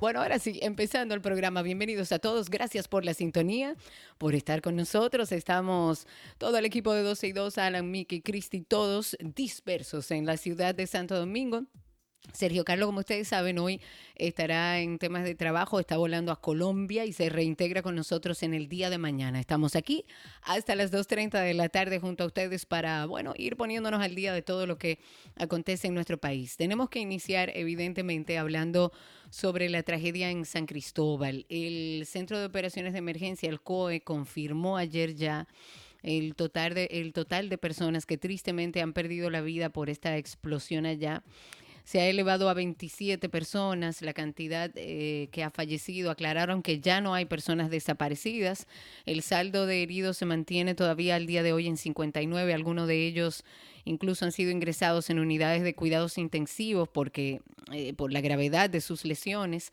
Bueno, ahora sí, empezando el programa. Bienvenidos a todos. Gracias por la sintonía, por estar con nosotros. Estamos todo el equipo de 12 y 2, Alan, Mickey, Cristi, todos dispersos en la ciudad de Santo Domingo. Sergio Carlos, como ustedes saben, hoy estará en temas de trabajo, está volando a Colombia y se reintegra con nosotros en el día de mañana. Estamos aquí hasta las 2.30 de la tarde junto a ustedes para, bueno, ir poniéndonos al día de todo lo que acontece en nuestro país. Tenemos que iniciar, evidentemente, hablando sobre la tragedia en San Cristóbal. El Centro de Operaciones de Emergencia, el COE, confirmó ayer ya el total de, el total de personas que tristemente han perdido la vida por esta explosión allá se ha elevado a 27 personas la cantidad eh, que ha fallecido. Aclararon que ya no hay personas desaparecidas. El saldo de heridos se mantiene todavía al día de hoy en 59. Algunos de ellos incluso han sido ingresados en unidades de cuidados intensivos porque eh, por la gravedad de sus lesiones.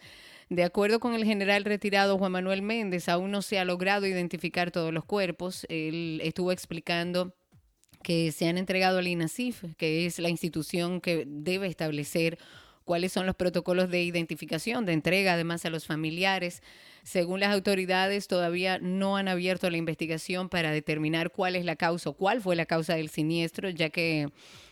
De acuerdo con el general retirado Juan Manuel Méndez, aún no se ha logrado identificar todos los cuerpos. Él estuvo explicando que se han entregado al INASIF, que es la institución que debe establecer cuáles son los protocolos de identificación, de entrega además a los familiares. Según las autoridades, todavía no han abierto la investigación para determinar cuál es la causa o cuál fue la causa del siniestro, ya que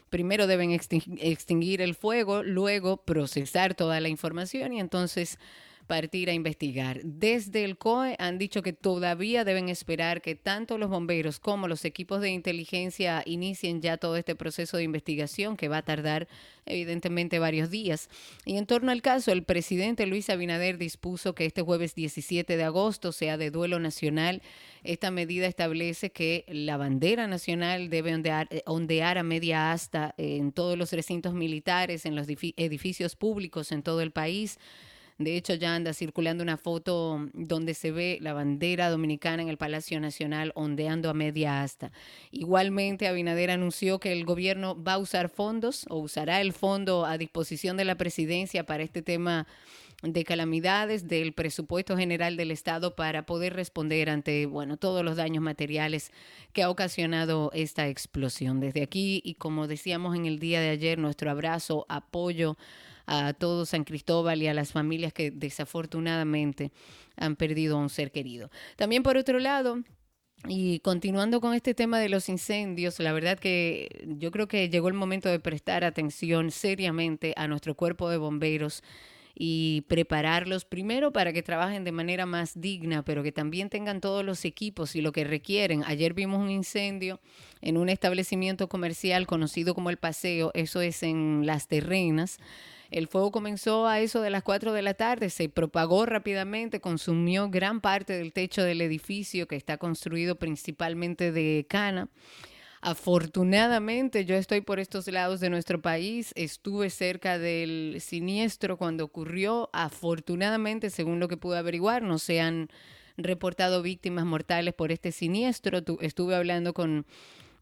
primero deben extinguir el fuego, luego procesar toda la información y entonces partir a investigar. Desde el COE han dicho que todavía deben esperar que tanto los bomberos como los equipos de inteligencia inicien ya todo este proceso de investigación que va a tardar evidentemente varios días. Y en torno al caso, el presidente Luis Abinader dispuso que este jueves 17 de agosto sea de duelo nacional. Esta medida establece que la bandera nacional debe ondear, eh, a media asta en todos los recintos militares, en los edificios públicos en todo el país. De hecho, ya anda circulando una foto donde se ve la bandera dominicana en el Palacio Nacional ondeando a media asta. Igualmente, Abinader anunció que el gobierno va a usar fondos o usará el fondo a disposición de la presidencia para este tema de calamidades del presupuesto general del Estado para poder responder ante, bueno, todos los daños materiales que ha ocasionado esta explosión. Desde aquí, y como decíamos en el día de ayer, nuestro abrazo, apoyo a todo San Cristóbal y a las familias que desafortunadamente han perdido a un ser querido. También por otro lado, y continuando con este tema de los incendios, la verdad que yo creo que llegó el momento de prestar atención seriamente a nuestro cuerpo de bomberos y prepararlos primero para que trabajen de manera más digna, pero que también tengan todos los equipos y lo que requieren. Ayer vimos un incendio en un establecimiento comercial conocido como El Paseo, eso es en Las Terrenas. El fuego comenzó a eso de las 4 de la tarde, se propagó rápidamente, consumió gran parte del techo del edificio que está construido principalmente de cana. Afortunadamente yo estoy por estos lados de nuestro país, estuve cerca del siniestro cuando ocurrió. Afortunadamente, según lo que pude averiguar, no se han reportado víctimas mortales por este siniestro. estuve hablando con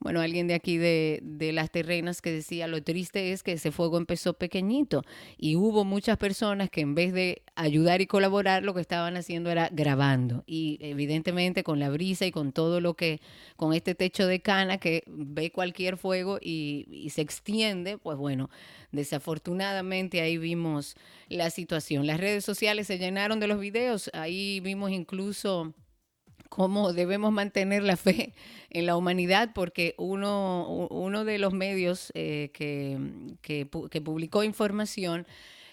bueno, alguien de aquí de, de, las terrenas que decía, lo triste es que ese fuego empezó pequeñito y hubo muchas personas que en vez de ayudar y colaborar, lo que estaban haciendo era grabando. Y evidentemente con la brisa y con todo lo que, con este techo de cana que ve cualquier fuego y, y se extiende, pues bueno, desafortunadamente ahí vimos la situación. Las redes sociales se llenaron de los videos, ahí vimos incluso cómo debemos mantener la fe en la humanidad, porque uno, de los medios eh, que, que, que, publicó información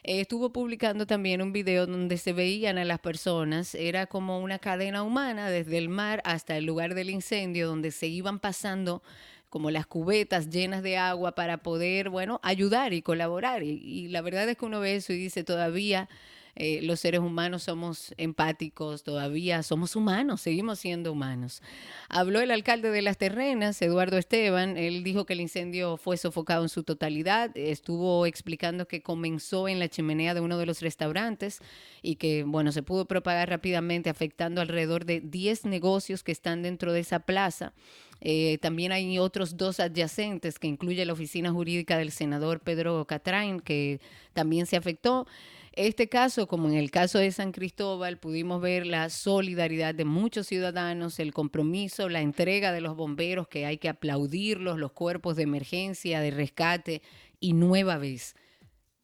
eh, estuvo publicando también un video donde se veían a las personas, era como una cadena humana desde el mar hasta el lugar del incendio, donde se iban pasando como las cubetas llenas de agua para poder, bueno, ayudar y colaborar. Y la verdad es que uno ve eso y dice, todavía eh, los seres humanos somos empáticos, todavía somos humanos, seguimos siendo humanos. Habló el alcalde de Las Terrenas, Eduardo Esteban, él dijo que el incendio fue sofocado en su totalidad, estuvo explicando que comenzó en la chimenea de uno de los restaurantes y que, bueno, se pudo propagar rápidamente afectando alrededor de 10 negocios que están dentro de esa plaza. Eh, también hay otros dos adyacentes que incluye la oficina jurídica del senador Pedro Catrain, que también se afectó. Este caso, como en el caso de San Cristóbal, pudimos ver la solidaridad de muchos ciudadanos, el compromiso, la entrega de los bomberos, que hay que aplaudirlos, los cuerpos de emergencia, de rescate, y nueva vez.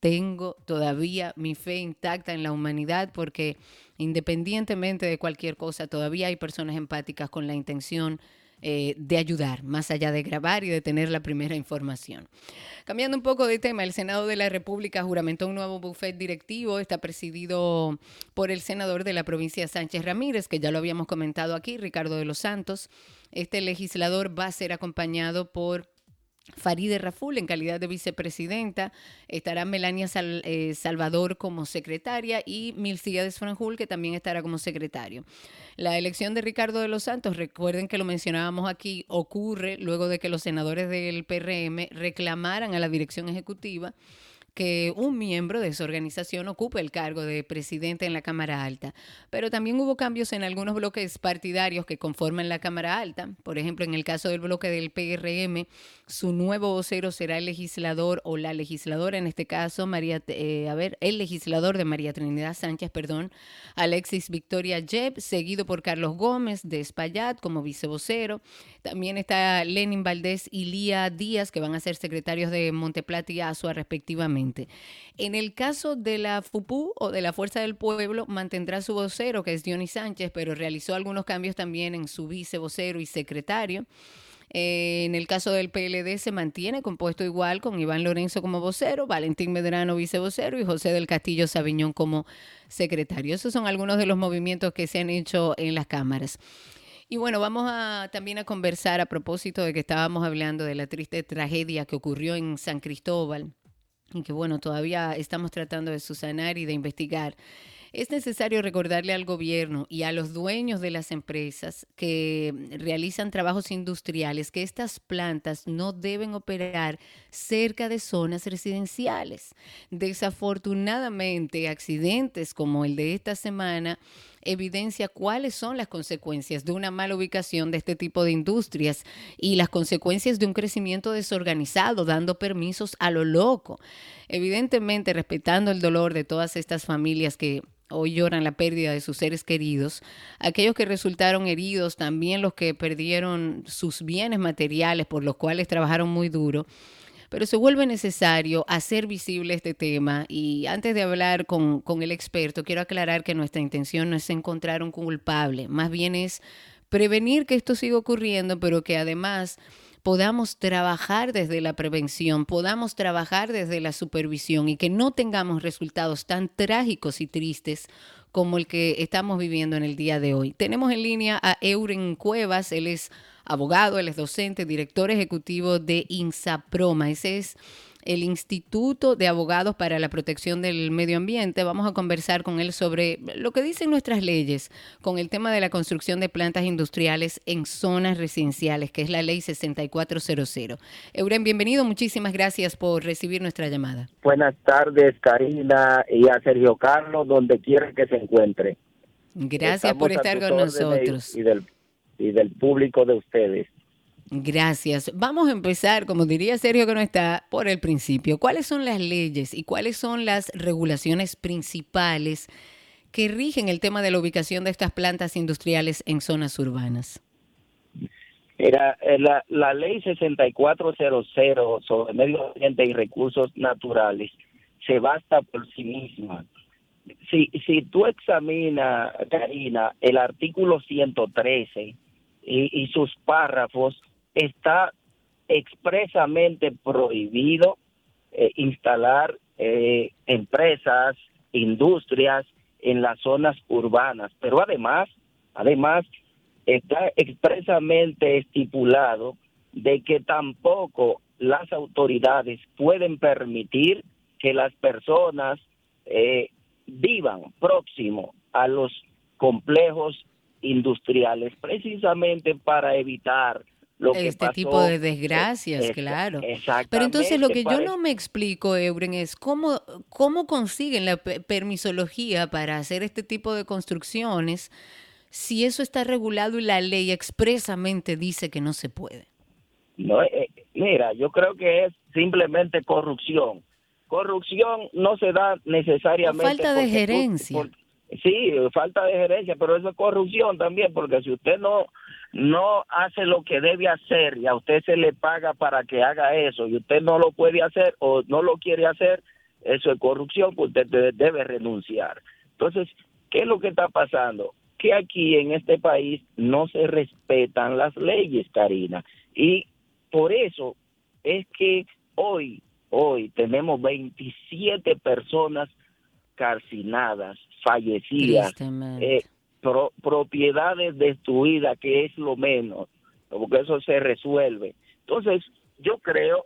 Tengo todavía mi fe intacta en la humanidad porque independientemente de cualquier cosa, todavía hay personas empáticas con la intención eh, de ayudar, más allá de grabar y de tener la primera información. Cambiando un poco de tema, el Senado de la República juramentó un nuevo bufet directivo. Está presidido por el senador de la provincia Sánchez Ramírez, que ya lo habíamos comentado aquí, Ricardo de los Santos. Este legislador va a ser acompañado por Faride Raful en calidad de vicepresidenta, estará Melania eh, Salvador como secretaria y de Franjul que también estará como secretario. La elección de Ricardo de los Santos, recuerden que lo mencionábamos aquí, ocurre luego de que los senadores del PRM reclamaran a la dirección ejecutiva que un miembro de esa organización ocupe el cargo de presidente en la Cámara Alta. Pero también hubo cambios en algunos bloques partidarios que conforman la Cámara Alta. Por ejemplo, en el caso del bloque del PRM, su nuevo vocero será el legislador o la legisladora, en este caso, María, eh, a ver, el legislador de María Trinidad Sánchez, perdón, Alexis Victoria Jeb, seguido por Carlos Gómez de Espaillat como vicevocero. También está Lenin Valdés y Lía Díaz, que van a ser secretarios de Monteplata y Azua respectivamente. En el caso de la FUPU o de la Fuerza del Pueblo, mantendrá su vocero, que es Dionis Sánchez, pero realizó algunos cambios también en su vicevocero y secretario. Eh, en el caso del PLD se mantiene compuesto igual con Iván Lorenzo como vocero, Valentín Medrano vicevocero y José del Castillo Sabiñón como secretario. Esos son algunos de los movimientos que se han hecho en las cámaras. Y bueno, vamos a, también a conversar a propósito de que estábamos hablando de la triste tragedia que ocurrió en San Cristóbal y que bueno, todavía estamos tratando de susanar y de investigar. Es necesario recordarle al gobierno y a los dueños de las empresas que realizan trabajos industriales que estas plantas no deben operar cerca de zonas residenciales. Desafortunadamente, accidentes como el de esta semana evidencia cuáles son las consecuencias de una mala ubicación de este tipo de industrias y las consecuencias de un crecimiento desorganizado, dando permisos a lo loco. Evidentemente, respetando el dolor de todas estas familias que hoy lloran la pérdida de sus seres queridos, aquellos que resultaron heridos, también los que perdieron sus bienes materiales por los cuales trabajaron muy duro pero se vuelve necesario hacer visible este tema y antes de hablar con, con el experto, quiero aclarar que nuestra intención no es encontrar un culpable, más bien es prevenir que esto siga ocurriendo, pero que además podamos trabajar desde la prevención, podamos trabajar desde la supervisión y que no tengamos resultados tan trágicos y tristes como el que estamos viviendo en el día de hoy. Tenemos en línea a Euren Cuevas, él es abogado, él es docente, director ejecutivo de INSAPROMA. Ese es el Instituto de Abogados para la Protección del Medio Ambiente. Vamos a conversar con él sobre lo que dicen nuestras leyes con el tema de la construcción de plantas industriales en zonas residenciales, que es la ley 6400. Euren, bienvenido. Muchísimas gracias por recibir nuestra llamada. Buenas tardes, Karina, y a Sergio Carlos, donde quiera que se encuentre. Gracias por estar con nosotros. Y del y del público de ustedes. Gracias. Vamos a empezar, como diría Sergio que no está, por el principio. ¿Cuáles son las leyes y cuáles son las regulaciones principales que rigen el tema de la ubicación de estas plantas industriales en zonas urbanas? Era eh, la, la ley 6400 sobre medio ambiente y recursos naturales se basta por sí misma. Si, si tú examinas, Karina, el artículo 113, y, sus párrafos está expresamente prohibido eh, instalar eh, empresas, industrias en las zonas urbanas, pero además, además está expresamente estipulado de que tampoco las autoridades pueden permitir que las personas eh, vivan próximo a los complejos industriales, precisamente para evitar lo que este pasó. tipo de desgracias, Es- claro. Pero entonces lo que yo no me explico, Euren, es cómo, cómo consiguen la pe- permisología para hacer este tipo de construcciones si eso está regulado y la ley expresamente dice que no se puede. No, eh, mira, yo creo que es simplemente corrupción. Corrupción no se da necesariamente. O falta de gerencia. por- sí, falta de gerencia, pero eso es corrupción también, porque si usted no no hace lo que debe hacer y a usted se le paga para que haga eso y usted no lo puede hacer o no lo quiere hacer, eso es corrupción, pues usted de- debe renunciar. Entonces, ¿qué es lo que está pasando? Que aquí en este país no se respetan las leyes, Karina. Y por eso es que hoy, hoy tenemos 27 personas calcinadas, fallecidas, eh, pro- propiedades destruidas, que es lo menos, porque eso se resuelve. Entonces, yo creo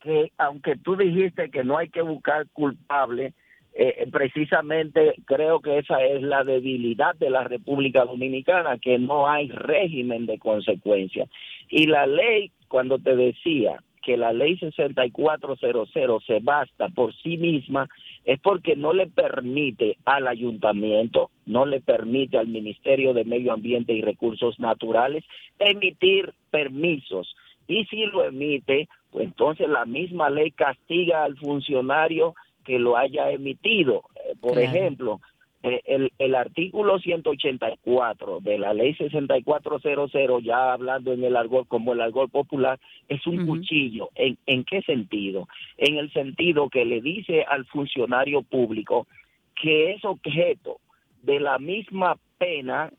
que aunque tú dijiste que no hay que buscar culpable, eh, precisamente creo que esa es la debilidad de la República Dominicana, que no hay régimen de consecuencia. Y la ley, cuando te decía que la ley 6400 se basta por sí misma, es porque no le permite al ayuntamiento, no le permite al Ministerio de Medio Ambiente y Recursos Naturales emitir permisos. Y si lo emite, pues entonces la misma ley castiga al funcionario que lo haya emitido. Eh, por Claro. ejemplo, eh, el, el artículo 184 de la ley 6400, ya hablando en el argot como el argot popular, es un cuchillo. ¿En, ¿En qué sentido? En el sentido que le dice al funcionario público que es objeto de la misma pena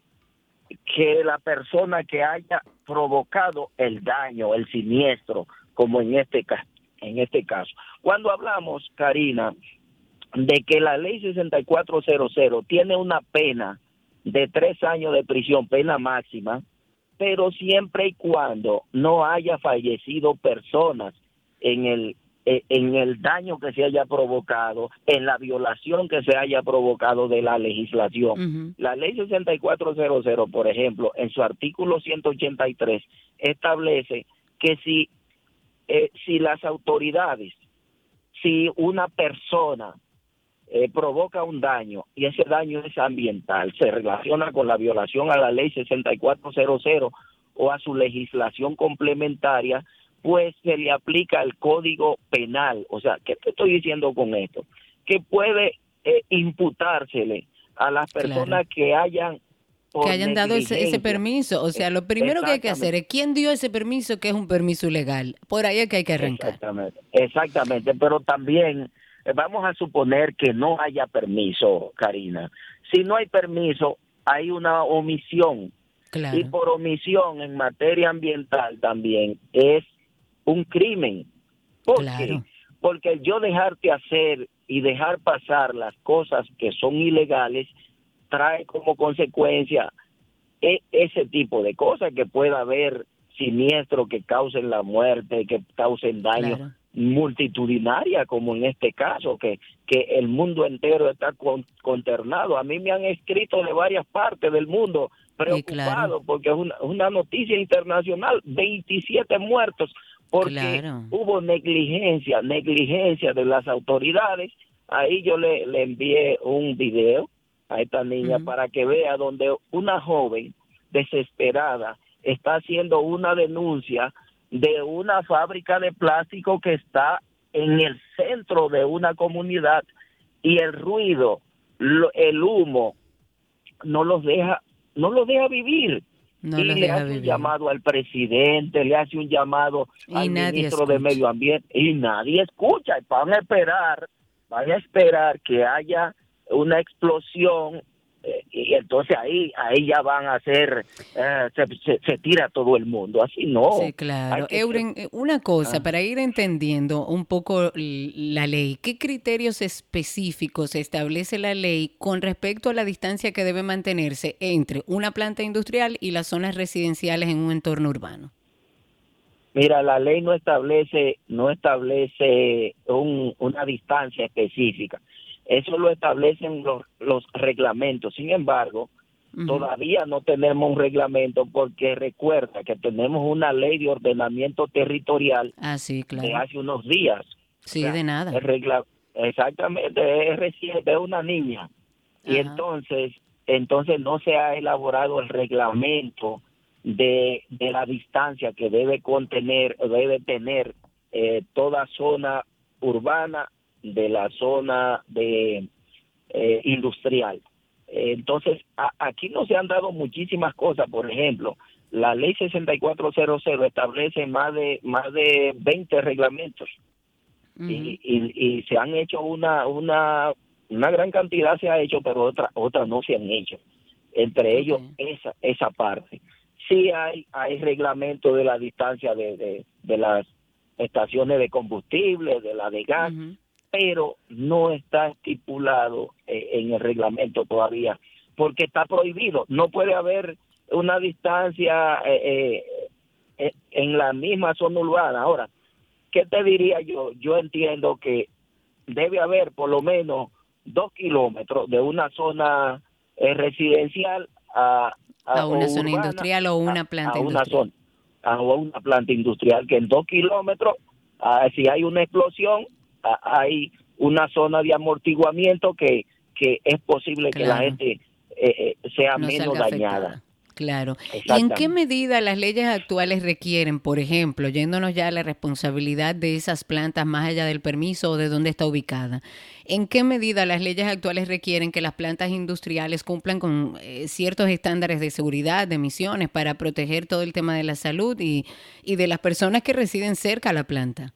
que la persona que haya provocado el daño, el siniestro, como en este caso. En este caso, cuando hablamos, Karina, de que la ley 6400 tiene una pena de tres años de prisión, pena máxima, pero siempre y cuando no haya fallecido personas en el eh, en el daño que se haya provocado, en la violación que se haya provocado de la legislación. La ley 6400, por ejemplo, en su artículo 183 establece que si eh, si las autoridades, si una persona eh, provoca un daño y ese daño es ambiental, se relaciona con la violación a la ley 6400 o a su legislación complementaria, pues se le aplica el código penal. O sea, ¿qué te estoy diciendo con esto? Que puede eh, imputársele a las personas que hayan que hayan dado ese, ese permiso. O sea, lo primero que hay que hacer es quién dio ese permiso, que es un permiso ilegal. Por ahí es que hay que arrancar. Exactamente, exactamente, pero también vamos a suponer que no haya permiso, Karina. Si no hay permiso, hay una omisión. Claro. Y por omisión en materia ambiental también es un crimen. ¿Por qué? Claro. Porque yo dejarte hacer y dejar pasar las cosas que son ilegales trae como consecuencia e- ese tipo de cosas que pueda haber siniestros que causen la muerte, que causen daño Claro. Multitudinaria, como en este caso, que, que el mundo entero está con- consternado. A mí me han escrito de varias partes del mundo preocupados claro. porque es una, una noticia internacional, 27 muertos, porque Claro. hubo negligencia, negligencia de las autoridades. Ahí yo le, le envié un video a esta niña para que vea donde una joven desesperada está haciendo una denuncia de una fábrica de plástico que está en el centro de una comunidad y el ruido, lo- el humo no los deja no los deja vivir No y le hace un llamado al presidente, le hace un llamado Y al ministro de. Medio Ambiente y nadie escucha. Van a esperar, van a esperar que haya una explosión y entonces ahí ahí ya van a hacer, eh, se, se- se tira todo el mundo. Así no. Sí, claro. que- Euren, eh, una cosa, Ah. para ir entendiendo un poco la ley, ¿qué criterios específicos establece la ley con respecto a la distancia que debe mantenerse entre una planta industrial y las zonas residenciales en un entorno urbano? Mira, la ley no establece no establece un, una distancia específica. Eso lo establecen los, los reglamentos. Sin embargo, todavía no tenemos un reglamento porque recuerda que tenemos una ley de ordenamiento territorial ah, sí, claro. de hace unos días. Sí, de nada. exactamente, es reciente, es una niña. Y entonces, entonces no se ha elaborado el reglamento de, de la distancia que debe contener, debe tener eh, toda zona urbana de la zona de eh, industrial. entonces, aquí no se han dado muchísimas cosas, por ejemplo, la ley 6400 establece más de más de 20 reglamentos y, y, se han hecho una una una gran cantidad se ha hecho, pero otra otras no se han hecho. Entre ellos esa esa parte. Sí hay hay reglamento de la distancia de, de, las estaciones de combustible, de la de gas, pero no está estipulado eh, en el reglamento todavía, porque está prohibido. No puede haber una distancia eh, eh, en la misma zona urbana. Ahora, ¿qué te diría yo? Yo entiendo que debe haber por lo menos dos kilómetros de una zona residencial a, a, una zona industrial o una planta industrial. a una planta industrial que en dos kilómetros, si hay una explosión, hay una zona de amortiguamiento que, que es posible que la gente eh, eh, sea menos dañada. Claro. ¿Y en qué medida las leyes actuales requieren, por ejemplo, yéndonos ya a la responsabilidad de esas plantas más allá del permiso o de dónde está ubicada? ¿En qué medida las leyes actuales requieren que las plantas industriales cumplan con eh, ciertos estándares de seguridad, de emisiones, para proteger todo el tema de la salud y, y de las personas que residen cerca a la planta?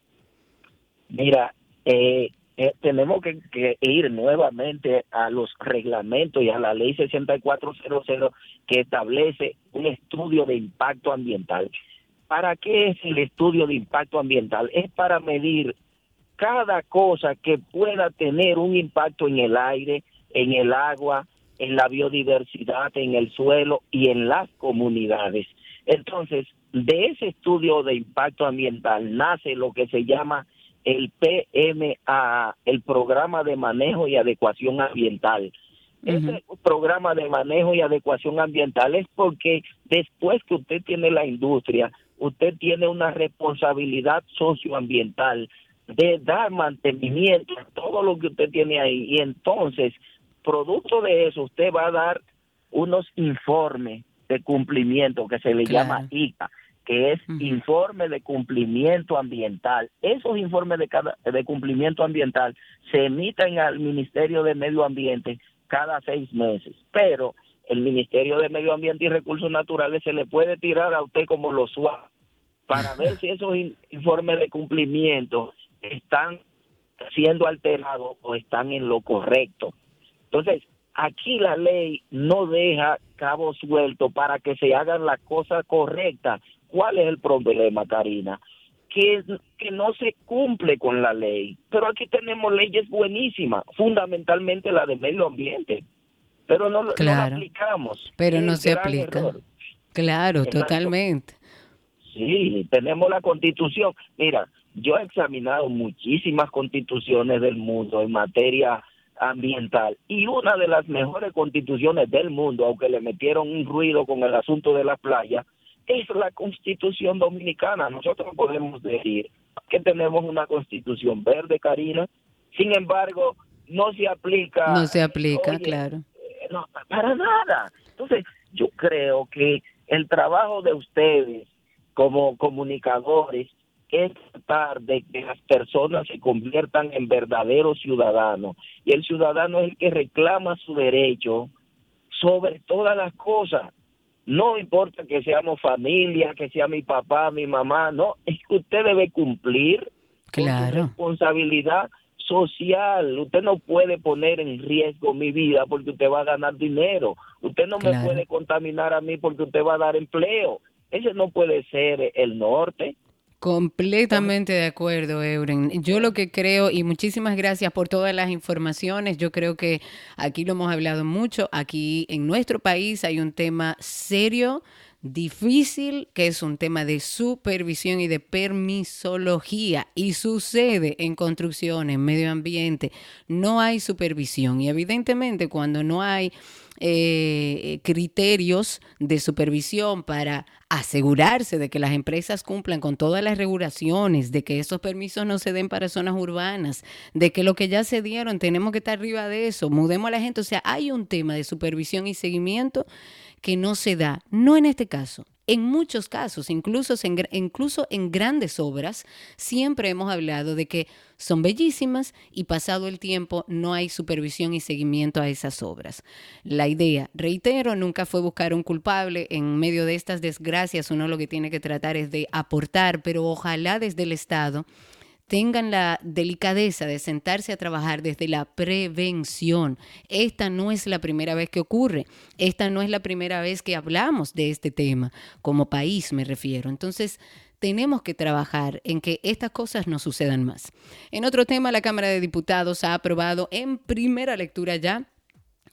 Mira, eh, eh, tenemos que, ir nuevamente a los reglamentos y a la ley 6400 que establece un estudio de impacto ambiental. ¿Para qué es el estudio de impacto ambiental? Es para medir cada cosa que pueda tener un impacto en el aire, en el agua, en la biodiversidad, en el suelo y en las comunidades. Entonces, de ese estudio de impacto ambiental nace lo que se llama el PMA, el Programa de Manejo y Adecuación Ambiental. Ese programa de manejo y adecuación ambiental es porque después que usted tiene la industria, usted tiene una responsabilidad socioambiental de dar mantenimiento a todo lo que usted tiene ahí. Y entonces, producto de eso, usted va a dar unos informes de cumplimiento que se le llama ICA que es informe de cumplimiento ambiental. Esos informes de, de cumplimiento ambiental se emiten al Ministerio de Medio Ambiente cada seis meses, pero el Ministerio de Medio Ambiente y Recursos Naturales se le puede tirar a usted como lo suave para ver si esos informes de cumplimiento están siendo alterados o están en lo correcto. Entonces, aquí la ley no deja cabo suelto para que se hagan las cosas correctas ¿Cuál es el problema, Karina? Que, que no se cumple con la ley. Pero aquí tenemos leyes buenísimas, fundamentalmente la de medio ambiente, pero no, la aplicamos. Pero no se aplica. Claro, totalmente. Sí, tenemos la constitución. Mira, yo he examinado muchísimas constituciones del mundo en materia ambiental y una de las mejores constituciones del mundo, aunque le metieron un ruido con el asunto de la playa, es la constitución dominicana. Nosotros podemos decir que tenemos una constitución verde, Karina, sin embargo, no se aplica. No se aplica, claro. Eh, no, para nada. Entonces, yo creo que el trabajo de ustedes como comunicadores es tratar de que las personas se conviertan en verdaderos ciudadanos. Y el ciudadano es el que reclama su derecho sobre todas las cosas. No importa que seamos familia, que sea mi papá, mi mamá, no, es que usted debe cumplir claro. con su responsabilidad social. Usted no puede poner en riesgo mi vida porque usted va a ganar dinero. Usted no me puede contaminar a mí porque usted va a dar empleo. Ese no puede ser el norte. Completamente de acuerdo, Euren. Yo lo que creo, y muchísimas gracias por todas las informaciones, yo creo que aquí lo hemos hablado mucho, aquí en nuestro país hay un tema serio difícil, que es un tema de supervisión y de permisología y sucede en construcción, en medio ambiente, no hay supervisión y evidentemente cuando no hay eh, criterios de supervisión para asegurarse de que las empresas cumplan con todas las regulaciones, de que esos permisos no se den para zonas urbanas, de que lo que ya se dieron tenemos que estar arriba de eso, mudemos a la gente. O sea, hay un tema de supervisión y seguimiento que no se da, no en este caso. En muchos casos, incluso en, incluso en grandes obras, siempre hemos hablado de que son bellísimas y pasado el tiempo no hay supervisión y seguimiento a esas obras. La idea, reitero, nunca fue buscar un culpable. En medio de estas desgracias uno lo que tiene que tratar es de aportar, pero ojalá desde el Estado tengan la delicadeza de sentarse a trabajar desde la prevención. Esta no es la primera vez que ocurre, esta no es la primera vez que hablamos de este tema, como país me refiero. Entonces, tenemos que trabajar en que estas cosas no sucedan más. En otro tema, la Cámara de Diputados ha aprobado en primera lectura ya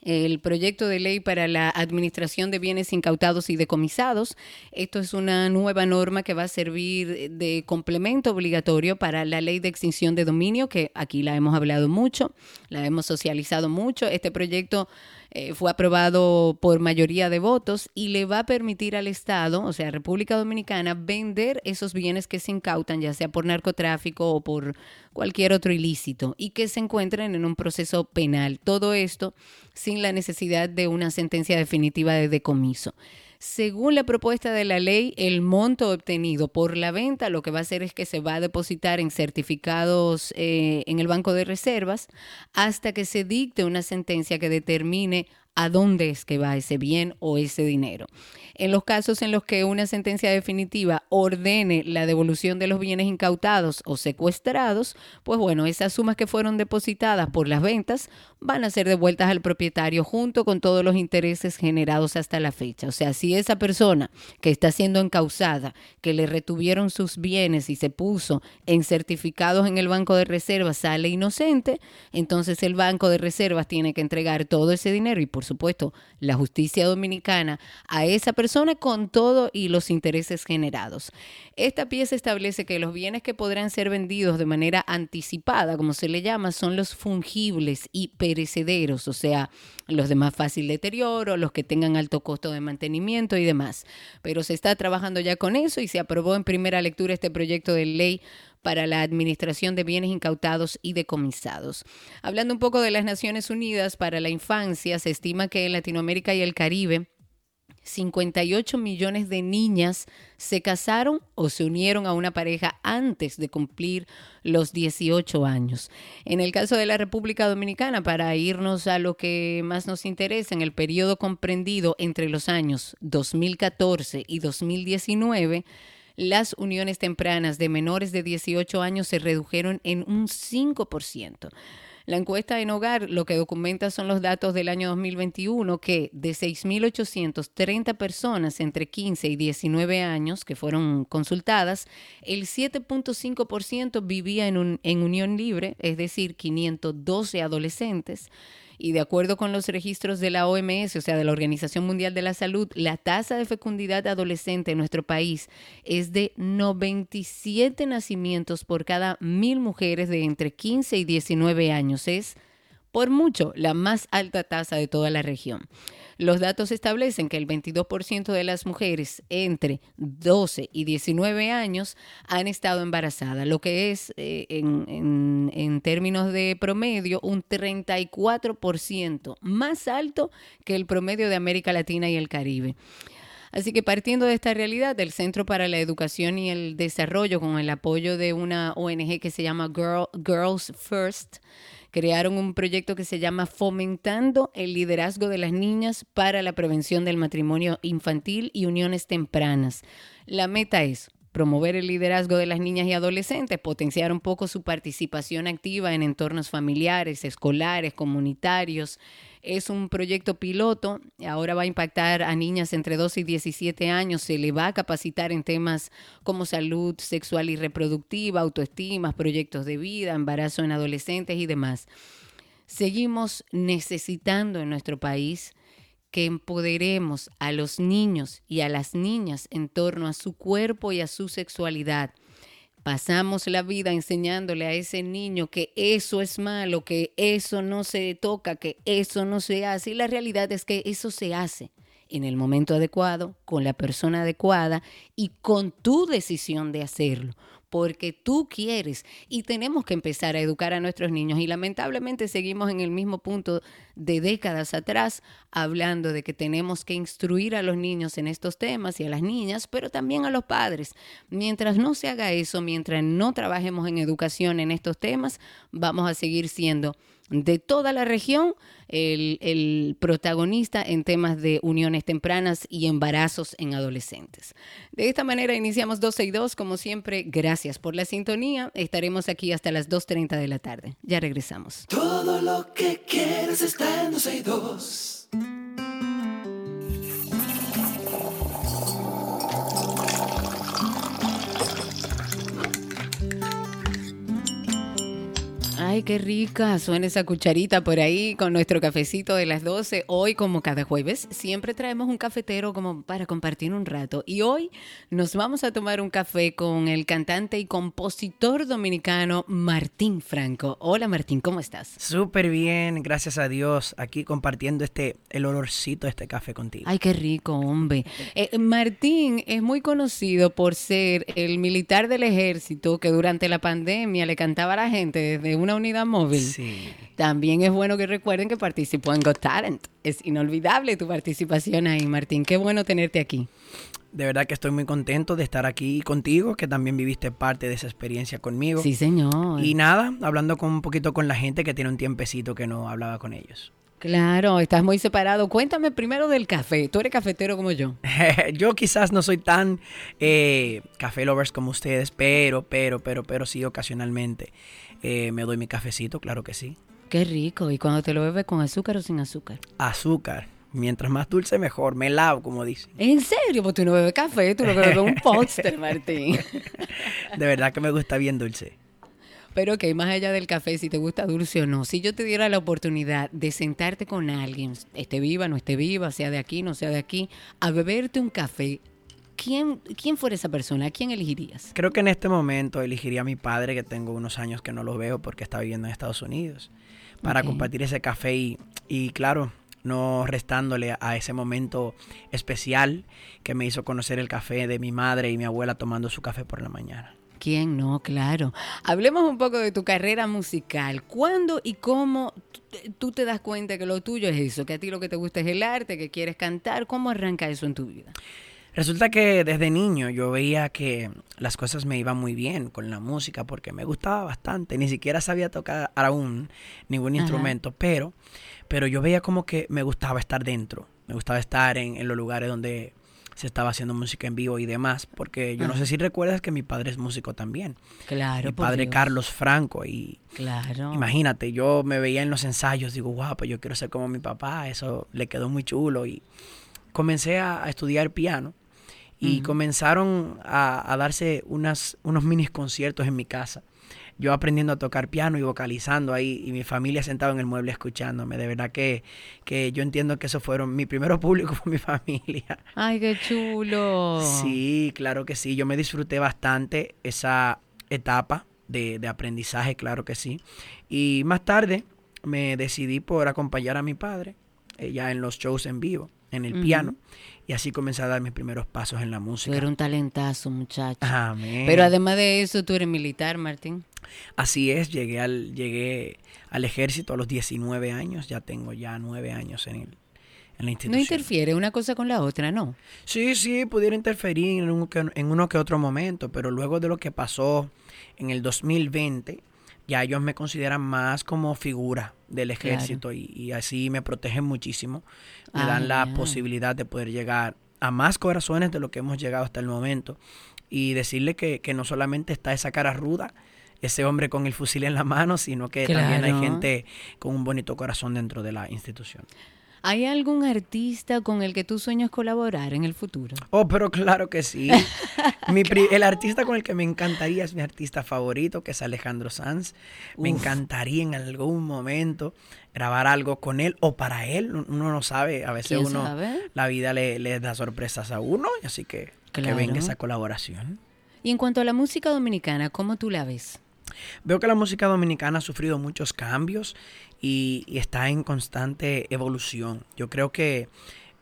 el proyecto de ley para la administración de bienes incautados y decomisados. Esto es una nueva norma que va a servir de complemento obligatorio para la ley de extinción de dominio, que aquí la hemos hablado mucho, la hemos socializado mucho. Este proyecto eh, fue aprobado por mayoría de votos y le va a permitir al Estado, o sea, República Dominicana, vender esos bienes que se incautan, ya sea por narcotráfico o por cualquier otro ilícito, y que se encuentren en un proceso penal. Todo esto sin la necesidad de una sentencia definitiva de decomiso. Según la propuesta de la ley, el monto obtenido por la venta lo que va a hacer es que se va a depositar en certificados eh, en el Banco de Reservas hasta que se dicte una sentencia que determine a dónde es que va ese bien o ese dinero. En los casos en los que una sentencia definitiva ordene la devolución de los bienes incautados o secuestrados, pues bueno, esas sumas que fueron depositadas por las ventas van a ser devueltas al propietario junto con todos los intereses generados hasta la fecha. O sea, si esa persona que está siendo encausada, que le retuvieron sus bienes y se puso en certificados en el Banco de Reservas, sale inocente, entonces el Banco de Reservas tiene que entregar todo ese dinero y por supuesto, la justicia dominicana a esa persona con todo y los intereses generados. Esta pieza establece que los bienes que podrán ser vendidos de manera anticipada, como se le llama, son los fungibles y perecederos, o sea, los de más fácil deterioro, los que tengan alto costo de mantenimiento y demás. Pero se está trabajando ya con eso y se aprobó en primera lectura este proyecto de ley para la administración de bienes incautados y decomisados. Hablando un poco de las Naciones Unidas para la Infancia, se estima que en Latinoamérica y el Caribe 58 millones de niñas se casaron o se unieron a una pareja antes de cumplir los 18 años. En el caso de la República Dominicana, para irnos a lo que más nos interesa, en el periodo comprendido entre los años 2014 y 2019, las uniones tempranas de menores de 18 años se redujeron en un 5%. La encuesta en hogar lo que documenta son los datos del año 2021 que de 6.830 personas entre 15 y 19 años que fueron consultadas, el 7.5% vivía en, en unión libre, es decir, 512 adolescentes y de acuerdo con los registros de la OMS, o sea, de la Organización Mundial de la Salud, la tasa de fecundidad adolescente en nuestro país es de 97 nacimientos por cada mil mujeres de entre 15 y 19 años. Es por mucho la más alta tasa de toda la región. Los datos establecen que el 22% de las mujeres entre 12 y 19 años han estado embarazadas, lo que es eh, en, en términos de promedio un 34% más alto que el promedio de América Latina y el Caribe. Así que partiendo de esta realidad, el Centro para la Educación y el Desarrollo, con el apoyo de una ONG que se llama Girls First, crearon un proyecto que se llama Fomentando el liderazgo de las niñas para la prevención del matrimonio infantil y uniones tempranas. La meta es promover el liderazgo de las niñas y adolescentes, potenciar un poco su participación activa en entornos familiares, escolares, comunitarios. Es un proyecto piloto, ahora va a impactar a niñas entre 12 y 17 años, se le va a capacitar en temas como salud sexual y reproductiva, autoestima, proyectos de vida, embarazo en adolescentes y demás. Seguimos necesitando en nuestro país que empoderemos a los niños y a las niñas en torno a su cuerpo y a su sexualidad. Pasamos la vida enseñándole a ese niño que eso es malo, que eso no se toca, que eso no se hace. Y la realidad es que eso se hace en el momento adecuado, con la persona adecuada y con tu decisión de hacerlo porque tú quieres y tenemos que empezar a educar a nuestros niños y lamentablemente seguimos en el mismo punto de décadas atrás hablando de que tenemos que instruir a los niños en estos temas y a las niñas, pero también a los padres. Mientras no se haga eso, mientras no trabajemos en educación en estos temas, vamos a seguir siendo de toda la región el, protagonista en temas de uniones tempranas y embarazos en adolescentes. De esta manera iniciamos 12 y 2, como siempre, gracias por la sintonía. Estaremos aquí hasta las 2.30 de la tarde. Ya regresamos. Todo lo que quieres está en 12 y 2. Ay, qué rica suena esa cucharita por ahí con nuestro cafecito de las 12. Hoy, como cada jueves, siempre traemos un cafetero como para compartir un rato. Y hoy nos vamos a tomar un café con el cantante y compositor dominicano Martín Franco. Hola Martín, ¿cómo estás? Súper bien, gracias a Dios. Aquí compartiendo este el olorcito de este café contigo. Ay, qué rico, hombre. Eh, Martín es muy conocido por ser el militar del ejército que durante la pandemia le cantaba a la gente desde una unidad móvil. Sí. También es bueno que recuerden que participó en Got Talent. Es inolvidable tu participación ahí, Martín. Qué bueno tenerte aquí. De verdad que estoy muy contento de estar aquí contigo, que también viviste parte de esa experiencia conmigo. Sí, señor. Y nada, hablando con un poquito con la gente que tiene un tiempecito que no hablaba con ellos. Claro, estás muy separado. Cuéntame primero del café. Tú eres cafetero como yo. yo quizás no soy tan eh, café lovers como ustedes, pero, pero, pero, pero sí ocasionalmente eh, me doy mi cafecito, claro que sí. Qué rico. ¿Y cuando te lo bebes con azúcar o sin azúcar? Azúcar. Mientras más dulce, mejor. Me lavo, como dicen. ¿En serio? Pues tú no bebes café, tú lo bebes un póster, Martín. De verdad que me gusta bien dulce. Pero que más allá del café, si te gusta dulce o no, si yo te diera la oportunidad de sentarte con alguien, esté viva, no esté viva, sea de aquí, no sea de aquí, a beberte un café, ¿quién, quién fuera esa persona? ¿A quién elegirías? Creo que en este momento elegiría a mi padre, que tengo unos años que no lo veo porque está viviendo en Estados Unidos, para compartir ese café y, y claro, no restándole a ese momento especial que me hizo conocer el café de mi madre y mi abuela tomando su café por la mañana. ¿Quién no? Claro. Hablemos un poco de tu carrera musical. ¿Cuándo y cómo tú te das cuenta que lo tuyo es eso? Que a ti lo que te gusta es el arte, que quieres cantar. ¿Cómo arranca eso en tu vida? Resulta que desde niño yo veía que las cosas me iban muy bien con la música porque me gustaba bastante. Ni siquiera sabía tocar aún ningún Ajá. instrumento, pero, pero yo veía como que me gustaba estar dentro. Me gustaba estar en, en los lugares donde se estaba haciendo música en vivo y demás. Porque yo no Ajá. sé si recuerdas que mi padre es músico también. Claro. mi padre. Carlos Franco y Claro. Imagínate, yo me veía en los ensayos, digo, guau, pues yo quiero ser como mi papá, eso le quedó muy chulo. Y comencé a, a estudiar piano y comenzaron a, a darse unas, unos mini conciertos en mi casa. Yo aprendiendo a tocar piano y vocalizando ahí y mi familia sentada en el mueble escuchándome. De verdad que, que yo entiendo que eso fueron mi primero público fue mi familia. Ay, qué chulo. Sí, claro que sí. Yo me disfruté bastante esa etapa de, de aprendizaje, claro que sí. Y más tarde me decidí por acompañar a mi padre, eh, ya en los shows en vivo, en el piano. Y así comencé a dar mis primeros pasos en la Tú música. eres un talentazo, muchacho. Amén. Pero además de eso, tú eres militar, Martín. Así es, llegué al, llegué al ejército a los 19 años, ya tengo ya 9 años en, el, en la institución. No interfiere una cosa con la otra, ¿no? Sí, sí, pudiera interferir en, un en uno que otro momento, pero luego de lo que pasó en el 2020, ya ellos me consideran más como figura del Claro. ejército y, y así me protegen muchísimo. Me Ah, dan la posibilidad de poder llegar a más corazones de lo que hemos llegado hasta el momento y decirle que, que no solamente está esa cara ruda, ese hombre con el fusil en la mano, sino que también hay gente con un bonito corazón dentro de la institución. ¿Hay algún artista con el que tú sueñas colaborar en el futuro? Oh, pero claro que sí. Mi El artista con el que me encantaría es mi artista favorito, que es Alejandro Sanz. Me encantaría en algún momento grabar algo con él o para él. Uno no sabe, a veces uno, la vida le, da sorpresas a uno, así que que venga esa colaboración. Y en cuanto a la música dominicana, ¿cómo tú la ves? Veo que la música dominicana ha sufrido muchos cambios y, está en constante evolución. Yo creo que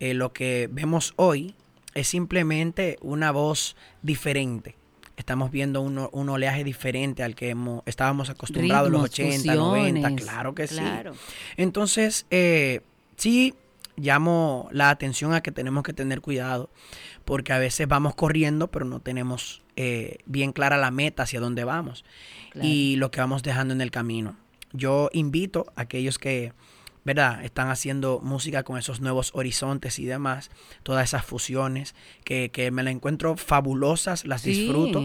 eh, lo que vemos hoy es simplemente una voz diferente. Estamos viendo un, oleaje diferente al que hemos, estábamos acostumbrados en los 80, 90, claro que sí. Entonces, eh, sí llamo la atención a que tenemos que tener cuidado, porque a veces vamos corriendo, pero no tenemos eh, bien clara la meta hacia dónde vamos y lo que vamos dejando en el camino. Yo invito a aquellos que, ¿verdad? Están haciendo música con esos nuevos horizontes y demás, todas esas fusiones, que, que me las encuentro fabulosas, las disfruto.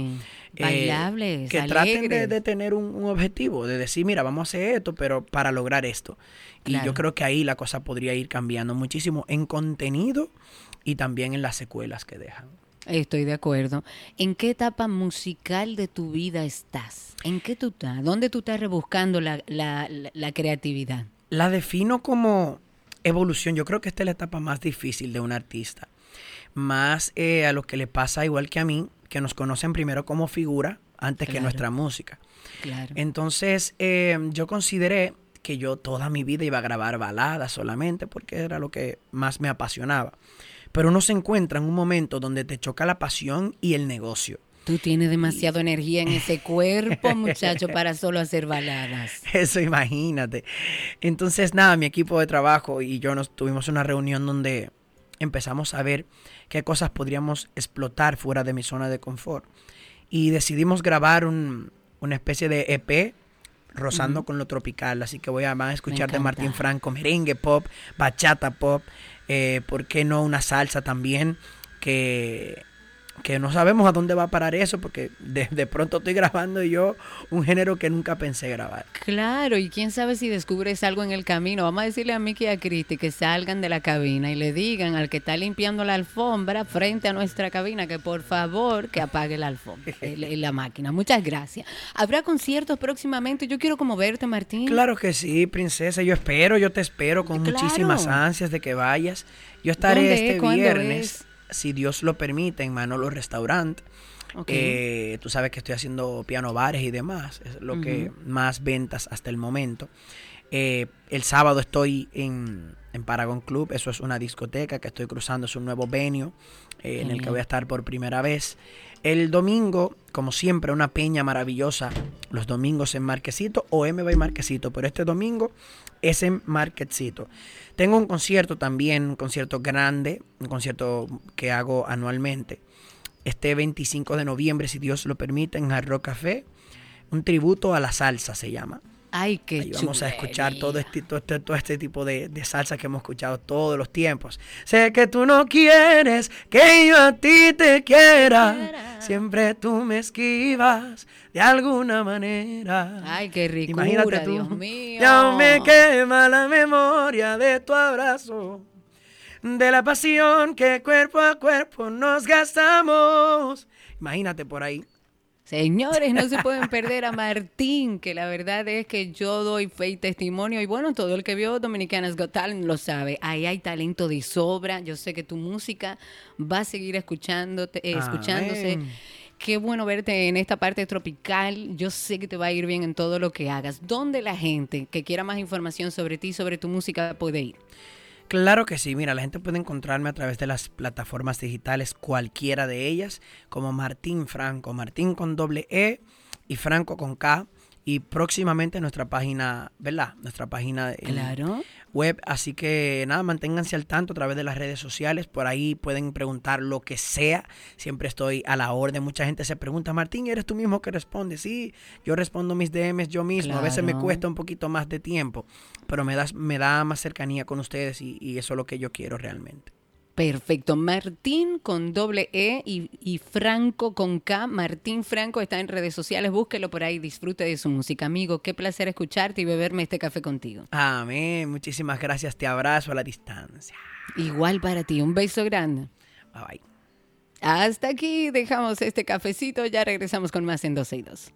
Eh, bailables, que traten de, tener un, objetivo, de decir, mira, vamos a hacer esto, pero para lograr esto. Y yo creo que ahí la cosa podría ir cambiando muchísimo en contenido y también en las secuelas que dejan. Estoy de acuerdo. ¿En qué etapa musical de tu vida estás? ¿En qué tú estás? ¿Dónde tú estás rebuscando la, creatividad? La defino como evolución. Yo creo que esta es la etapa más difícil de un artista. Más eh, a lo que le pasa igual que a mí, que nos conocen primero como figura antes que nuestra música. Claro. Entonces, eh, yo consideré que yo toda mi vida iba a grabar baladas solamente porque era lo que más me apasionaba. Pero uno se encuentra en un momento donde te choca la pasión y el negocio. Tú tienes demasiada energía en ese cuerpo, muchacho, para solo hacer baladas. Eso, imagínate. Entonces, nada, mi equipo de trabajo y yo nos tuvimos una reunión donde empezamos a ver qué cosas podríamos explotar fuera de mi zona de confort. Y decidimos grabar una especie de EP rozando con lo tropical. Así que voy a, van a escuchar de Martín Franco merengue pop, bachata pop, eh, ¿por qué no una salsa también? Que que no sabemos a dónde va a parar eso, porque de, pronto estoy grabando yo un género que nunca pensé grabar. Claro, y quién sabe si descubres algo en el camino. Vamos a decirle a Miki y a Cristi que salgan de la cabina y le digan al que está limpiando la alfombra frente a nuestra cabina que por favor que apague la alfombra, la máquina. Muchas gracias. ¿Habrá conciertos próximamente? Yo quiero como verte, Martín. Claro que sí, princesa. Yo espero, yo te espero con muchísimas ansias de que vayas. Yo estaré este viernes si Dios lo permite, en Manolo Restaurant. Eh, tú sabes que estoy haciendo piano bares y demás, es lo que más ventas hasta el momento. Eh, el sábado estoy en, en, Paragon Club, eso es una discoteca que estoy cruzando, es un nuevo venue eh, en el que voy a estar por primera vez. El domingo, como siempre, una peña maravillosa, los domingos en Marquesito o MB Marquesito, pero este domingo es en Marquesito. Tengo un concierto también, un concierto grande, un concierto que hago anualmente. Este 25 de noviembre, si Dios lo permite, en Hard Café. Un tributo a la salsa se llama. Ay, qué Ahí vamos a escuchar todo este, todo este, todo este tipo de, de, salsa que hemos escuchado todos los tiempos. Sé que tú no quieres que yo a ti te quiera. Siempre tú me esquivas de alguna manera. Ay, qué rico. Imagínate tú. Dios mío. Ya me quema la memoria de tu abrazo. De la pasión que cuerpo a cuerpo nos gastamos. Imagínate por ahí. Señores, no se pueden perder a Martín, que la verdad es que yo doy fe y testimonio. Y bueno, todo el que vio Dominicanas Got Talent lo sabe. Ahí hay talento de sobra. Yo sé que tu música va a seguir escuchándote, eh, escuchándose. Qué bueno verte en esta parte tropical. Yo sé que te va a ir bien en todo lo que hagas. ¿Dónde la gente que quiera más información sobre ti, sobre tu música, puede ir? Claro que sí, mira, la gente puede encontrarme a través de las plataformas digitales, cualquiera de ellas, como Martín Franco, Martín con doble E y Franco con K y próximamente nuestra página, ¿verdad? Nuestra página web. Así que nada, manténganse al tanto a través de las redes sociales. Por ahí pueden preguntar lo que sea. Siempre estoy a la orden. Mucha gente se pregunta, Martín, ¿eres tú mismo que responde? Sí, yo respondo mis DMs yo mismo. A veces me cuesta un poquito más de tiempo, pero me da, me da más cercanía con ustedes y, y eso es lo que yo quiero realmente. Perfecto. Martín con doble E y, y Franco con K. Martín Franco está en redes sociales. Búsquelo por ahí. Disfrute de su música. Amigo, qué placer escucharte y beberme este café contigo. Amén. Muchísimas gracias. Te abrazo a la distancia. Igual para ti. Un beso grande. Bye bye. Hasta aquí dejamos este cafecito. Ya regresamos con más en 12 y 2.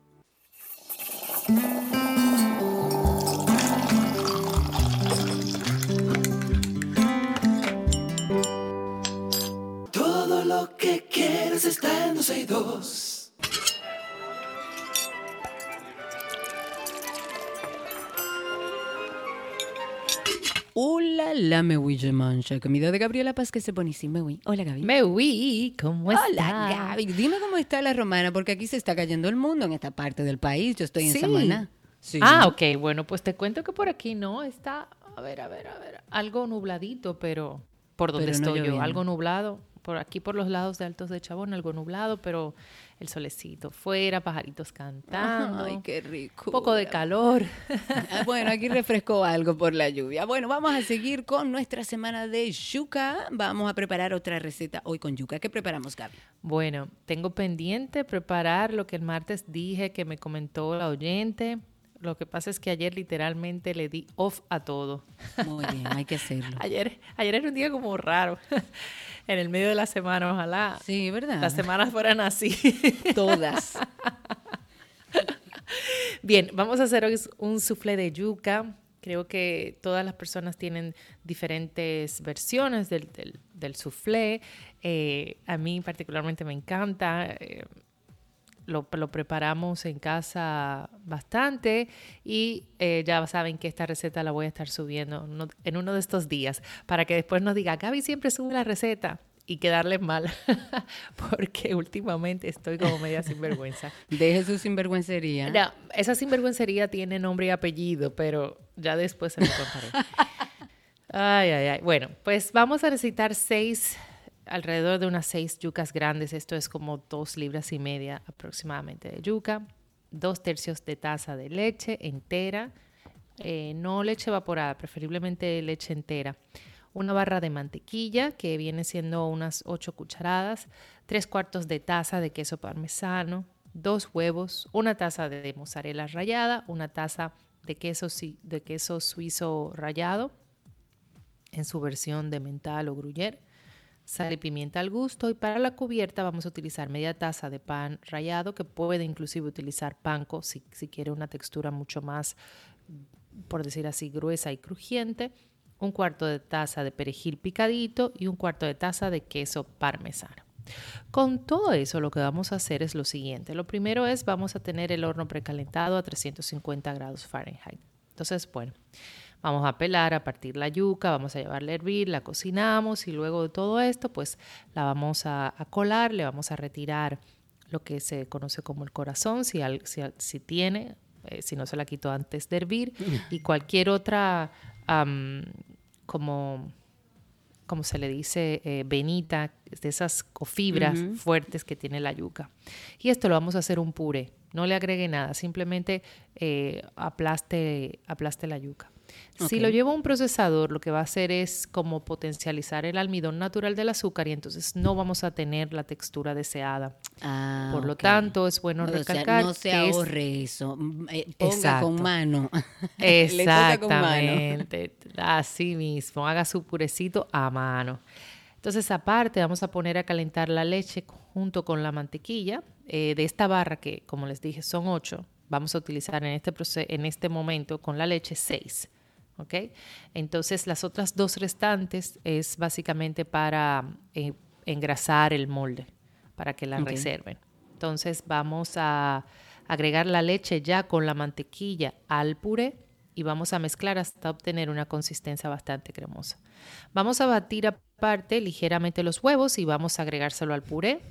Lo que quieres está en 12 y 2. Hola, la me voy je mancha. Comida de Gabriela Paz que se buenísima. Me voy. Hola, Gaby. Me uy, ¿cómo estás? Hola, Gaby. Dime cómo está la romana, porque aquí se está cayendo el mundo en esta parte del país. Yo estoy en Sí. Samaná. Sí. Ah, ok, bueno, pues te cuento que por aquí no está, a ver, a ver, a ver, algo nubladito, pero por donde Pero no estoy yo, lloviendo. algo nublado, por aquí por los lados de Altos de Chabón, algo nublado, pero el solecito fuera, pajaritos cantando, Ay, qué rico. un poco de calor. Ah, Bueno, aquí refrescó algo por la lluvia. Bueno, vamos a seguir con nuestra semana de yuca. Vamos a preparar otra receta hoy con yuca. ¿Qué preparamos, Gaby? Bueno, tengo pendiente preparar lo que el martes dije que me comentó la oyente. Lo que pasa es que ayer literalmente le di off a todo. Muy bien, hay que hacerlo. Ayer, ayer era un día como raro. en el medio de la semana, ojalá Sí, ¿verdad? las semanas fueran así. Todas. Bien, vamos a hacer hoy un soufflé de yuca. Creo que todas las personas tienen diferentes versiones del, del, del soufflé. Eh, a mí particularmente me encanta. eh, lo, lo preparamos en casa bastante y eh, ya saben que esta receta la voy a estar subiendo en uno, en uno de estos días para que después nos diga, Gaby siempre sube la receta y quedarle mal porque últimamente estoy como media sinvergüenza. Deje su sinvergüencería. No, esa sinvergüencería tiene nombre y apellido, pero ya después se lo contaré. Ay, ay, ay. Bueno, pues vamos a necesitar seis, alrededor de unas seis yucas grandes. Esto es como dos libras y media aproximadamente de yuca. Dos tercios de taza de leche entera. eh, no leche evaporada, preferiblemente leche entera. Una barra de mantequilla, que viene siendo unas ocho cucharadas. Tres cuartos de taza de queso parmesano. Dos huevos. Una taza de mozzarella rallada. Una taza de queso, de queso suizo rallado en su versión de mental o gruyere, sal y pimienta al gusto y para la cubierta vamos a utilizar media taza de pan rallado que puede inclusive utilizar panko si, si quiere una textura mucho más, por decir así, gruesa y crujiente, un cuarto de taza de perejil picadito y un cuarto de taza de queso parmesano. Con todo eso lo que vamos a hacer es lo siguiente. Lo primero es vamos a tener el horno precalentado a 350 grados Fahrenheit. Entonces, bueno, vamos a pelar, a partir la yuca, vamos a llevarla a hervir, la cocinamos y luego de todo esto, pues la vamos a, a colar, le vamos a retirar lo que se conoce como el corazón, si, al- si, tiene, eh, si no se la quitó antes de hervir, y cualquier otra am, como como se le dice, eh, venita, de esas o fibras fuertes que tiene la yuca. Y esto lo vamos a hacer un puré. No le agregue nada, simplemente eh, aplaste, aplaste la yuca. Si lo llevo a un procesador, lo que va a hacer es como potencializar el almidón natural del azúcar y entonces no vamos a tener la textura deseada. Ah, Por lo tanto, es bueno O sea, recalcar no se que es- ahorre eso. Mm, eh, ponga Exacto. con mano. Toca con mano. Exactamente, así mismo, haga su purecito a mano. Entonces, aparte, vamos a poner a calentar la leche junto con la mantequilla eh, de esta barra que, como les dije, son ocho. Vamos a utilizar en este, en este momento con la leche seis. ¿Ok? Entonces, las otras dos restantes es básicamente para eh, engrasar el molde, para que la reserven. Entonces, vamos a agregar la leche ya con la mantequilla al puré y vamos a mezclar hasta obtener una consistencia bastante cremosa. Vamos a batir aparte ligeramente los huevos y vamos a agregárselo al puré.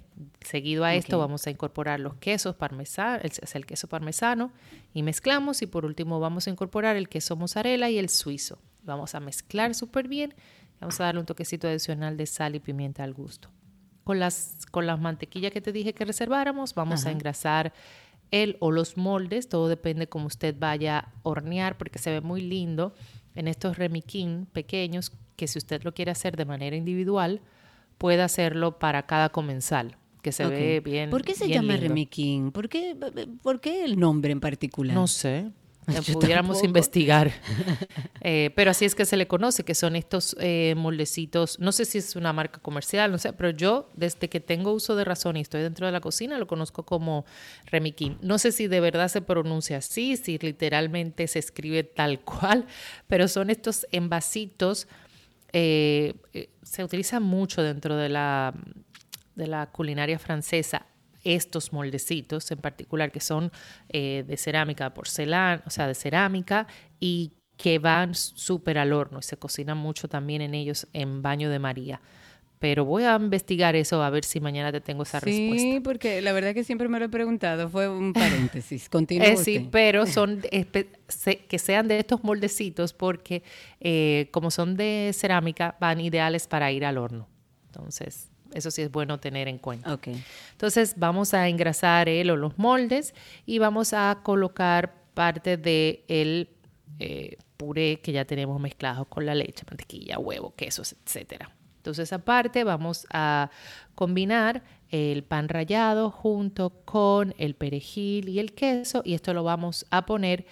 Seguido a esto vamos a incorporar los quesos parmesano, el, el queso parmesano y mezclamos y por último vamos a incorporar el queso mozzarella y el suizo. Vamos a mezclar súper bien. Vamos a darle un toquecito adicional de sal y pimienta al gusto. Con las, con las mantequillas que te dije que reserváramos, vamos a engrasar el o los moldes, todo depende como usted vaya a hornear, porque se ve muy lindo en estos remiquín pequeños, que si usted lo quiere hacer de manera individual, pueda hacerlo para cada comensal, que se ve bien. ¿Por qué se bien llama lindo. King? ¿Por qué, ¿Por qué el nombre en particular? No sé. Yo Pudiéramos tampoco. investigar. Eh, pero así es que se le conoce, que son estos eh, moldecitos. No sé si es una marca comercial, no sé, pero yo desde que tengo uso de razón y estoy dentro de la cocina lo conozco como King. No sé si de verdad se pronuncia así, si literalmente se escribe tal cual, pero son estos envasitos. eh, eh, se utilizan mucho dentro de la, de la culinaria francesa estos moldecitos en particular que son eh, de cerámica, porcelana, o sea, de cerámica y que van súper al horno y se cocinan mucho también en ellos en baño de María. Pero voy a investigar eso a ver si mañana te tengo esa Sí, respuesta. porque la verdad que siempre me lo he preguntado. Fue un paréntesis. Continúa Eh, sí, pero son que sean de estos moldecitos porque eh, como son de cerámica van ideales para ir al horno. Entonces, eso sí es bueno tener en cuenta. Entonces vamos a engrasar el o los moldes y vamos a colocar parte del el eh, puré que ya tenemos mezclado con la leche, mantequilla, huevo, quesos, etcétera. Entonces aparte vamos a combinar el pan rallado junto con el perejil y el queso y esto lo vamos a poner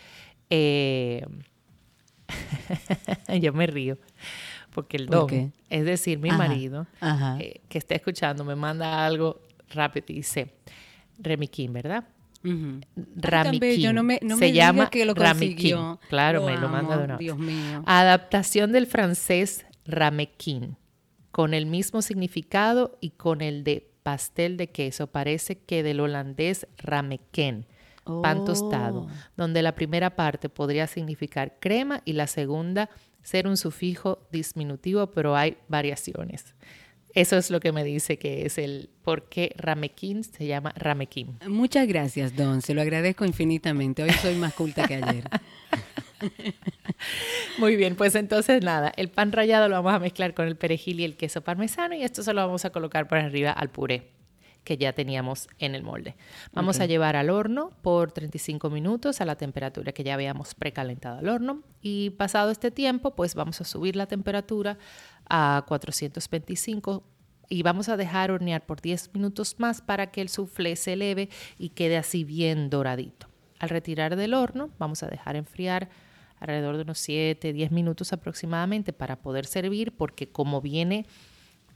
eh, yo me río porque el ¿Por don, es decir, mi Ajá, marido, ajá. eh, que está escuchando, me manda algo rápido y dice, Kim, ¿verdad? Bello, Kim. no me- no Se me llama que lo Rami consiguió. Kim. Claro, Lo me lo manda de una vez. Dios mío. Adaptación del francés ramequin, con el mismo significado y con el de pastel de queso. Parece que del holandés rameken, pan tostado, Oh. donde la primera parte podría significar crema y la segunda ser un sufijo disminutivo, pero hay variaciones. Eso es lo que me dice que es el por qué ramequin se llama ramequin. Muchas gracias, Don. Se lo agradezco infinitamente. Hoy soy más culta que ayer. Muy bien, pues entonces nada, el pan rallado lo vamos a mezclar con el perejil y el queso parmesano y esto se lo vamos a colocar por arriba al puré que ya teníamos en el molde. Vamos a llevar al horno por 35 minutos a la temperatura que ya habíamos precalentado al horno y pasado este tiempo pues vamos a subir la temperatura a 425 y vamos a dejar hornear por 10 minutos más para que el soufflé se eleve y quede así bien doradito. Al retirar del horno vamos a dejar enfriar alrededor de unos 7, 10 minutos aproximadamente para poder servir porque como viene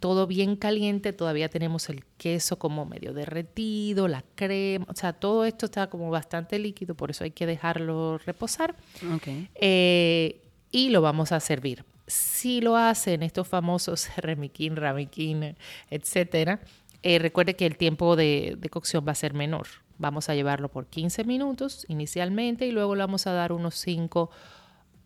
todo bien caliente, todavía tenemos el queso como medio derretido, la crema, o sea, todo esto está como bastante líquido, por eso hay que dejarlo reposar. Ok. Eh, y lo vamos a servir. Si lo hacen estos famosos remiquín, ramiquín, etcétera, eh, recuerde que el tiempo de, de cocción va a ser menor. Vamos a llevarlo por 15 minutos inicialmente y luego le vamos a dar unos 5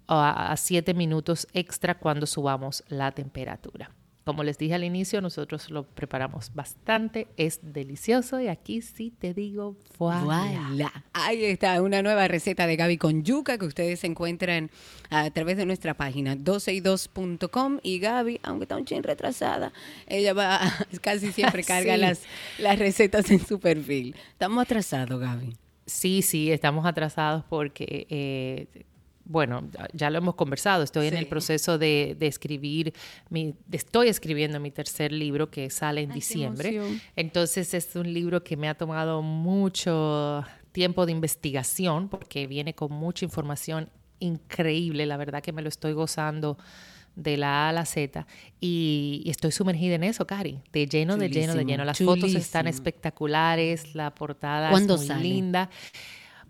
a, a 7 minutos extra cuando subamos la temperatura. Como les dije al inicio, nosotros lo preparamos bastante, es delicioso y aquí sí te digo, voilà. Ahí está, una nueva receta de Gaby con yuca que ustedes encuentran a través de nuestra página 12y2.com y Gaby, aunque está un chin retrasada, ella va, casi siempre carga Sí. las, las recetas en su perfil. Estamos atrasados, Gaby. Sí, sí, estamos atrasados porque, eh, bueno, ya- lo hemos conversado. Estoy en el proceso de, de escribir, mi, de- estoy escribiendo mi tercer libro que sale en Ay, diciembre. Entonces es un libro que me ha tomado mucho tiempo de investigación porque viene con mucha información increíble. La verdad que me lo estoy gozando de la A a la Z y, y estoy sumergida en eso, Cari, de lleno, de lleno, de lleno. Las fotos están espectaculares, la portada es ¿Cuándo muy sale? linda.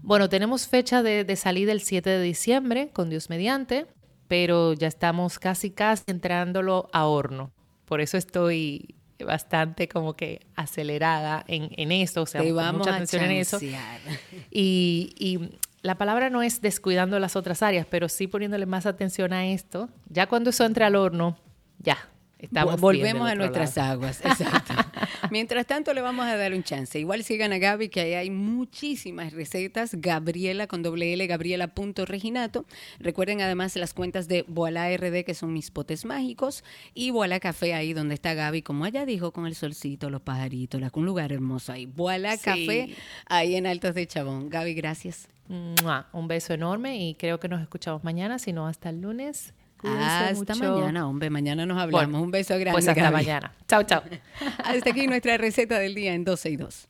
Bueno, tenemos fecha de, de salida el 7 de diciembre, con Dios mediante, pero ya estamos casi, casi entrándolo a horno. Por eso estoy bastante como que acelerada en, en esto, o sea, Te con vamos mucha a atención en eso. Y, y la palabra no es descuidando las otras áreas, pero sí poniéndole más atención a esto. Ya cuando eso entre al horno, ya, estamos Volvemos a nuestras lado. aguas, exacto. Mientras tanto, le vamos a dar un chance. Igual sigan a Gaby, que ahí hay muchísimas recetas. Gabriela con doble L, gabriela.reginato. Recuerden además las cuentas de Voila RD, que son mis potes mágicos, y Voila Café, ahí donde está Gaby, como ella dijo, con el solcito, los pajaritos, la- un lugar hermoso ahí. Voila Sí. Café, ahí en Altos de Chabón. Gaby, gracias. Un beso enorme y creo que nos escuchamos mañana, si no hasta el lunes. Cuídense Hasta mucho. mañana, hombre. Mañana nos hablamos. Bueno, Un beso grande. Pues hasta Gaby. mañana. Chao, chao. Hasta aquí nuestra receta del día en 12 y 2.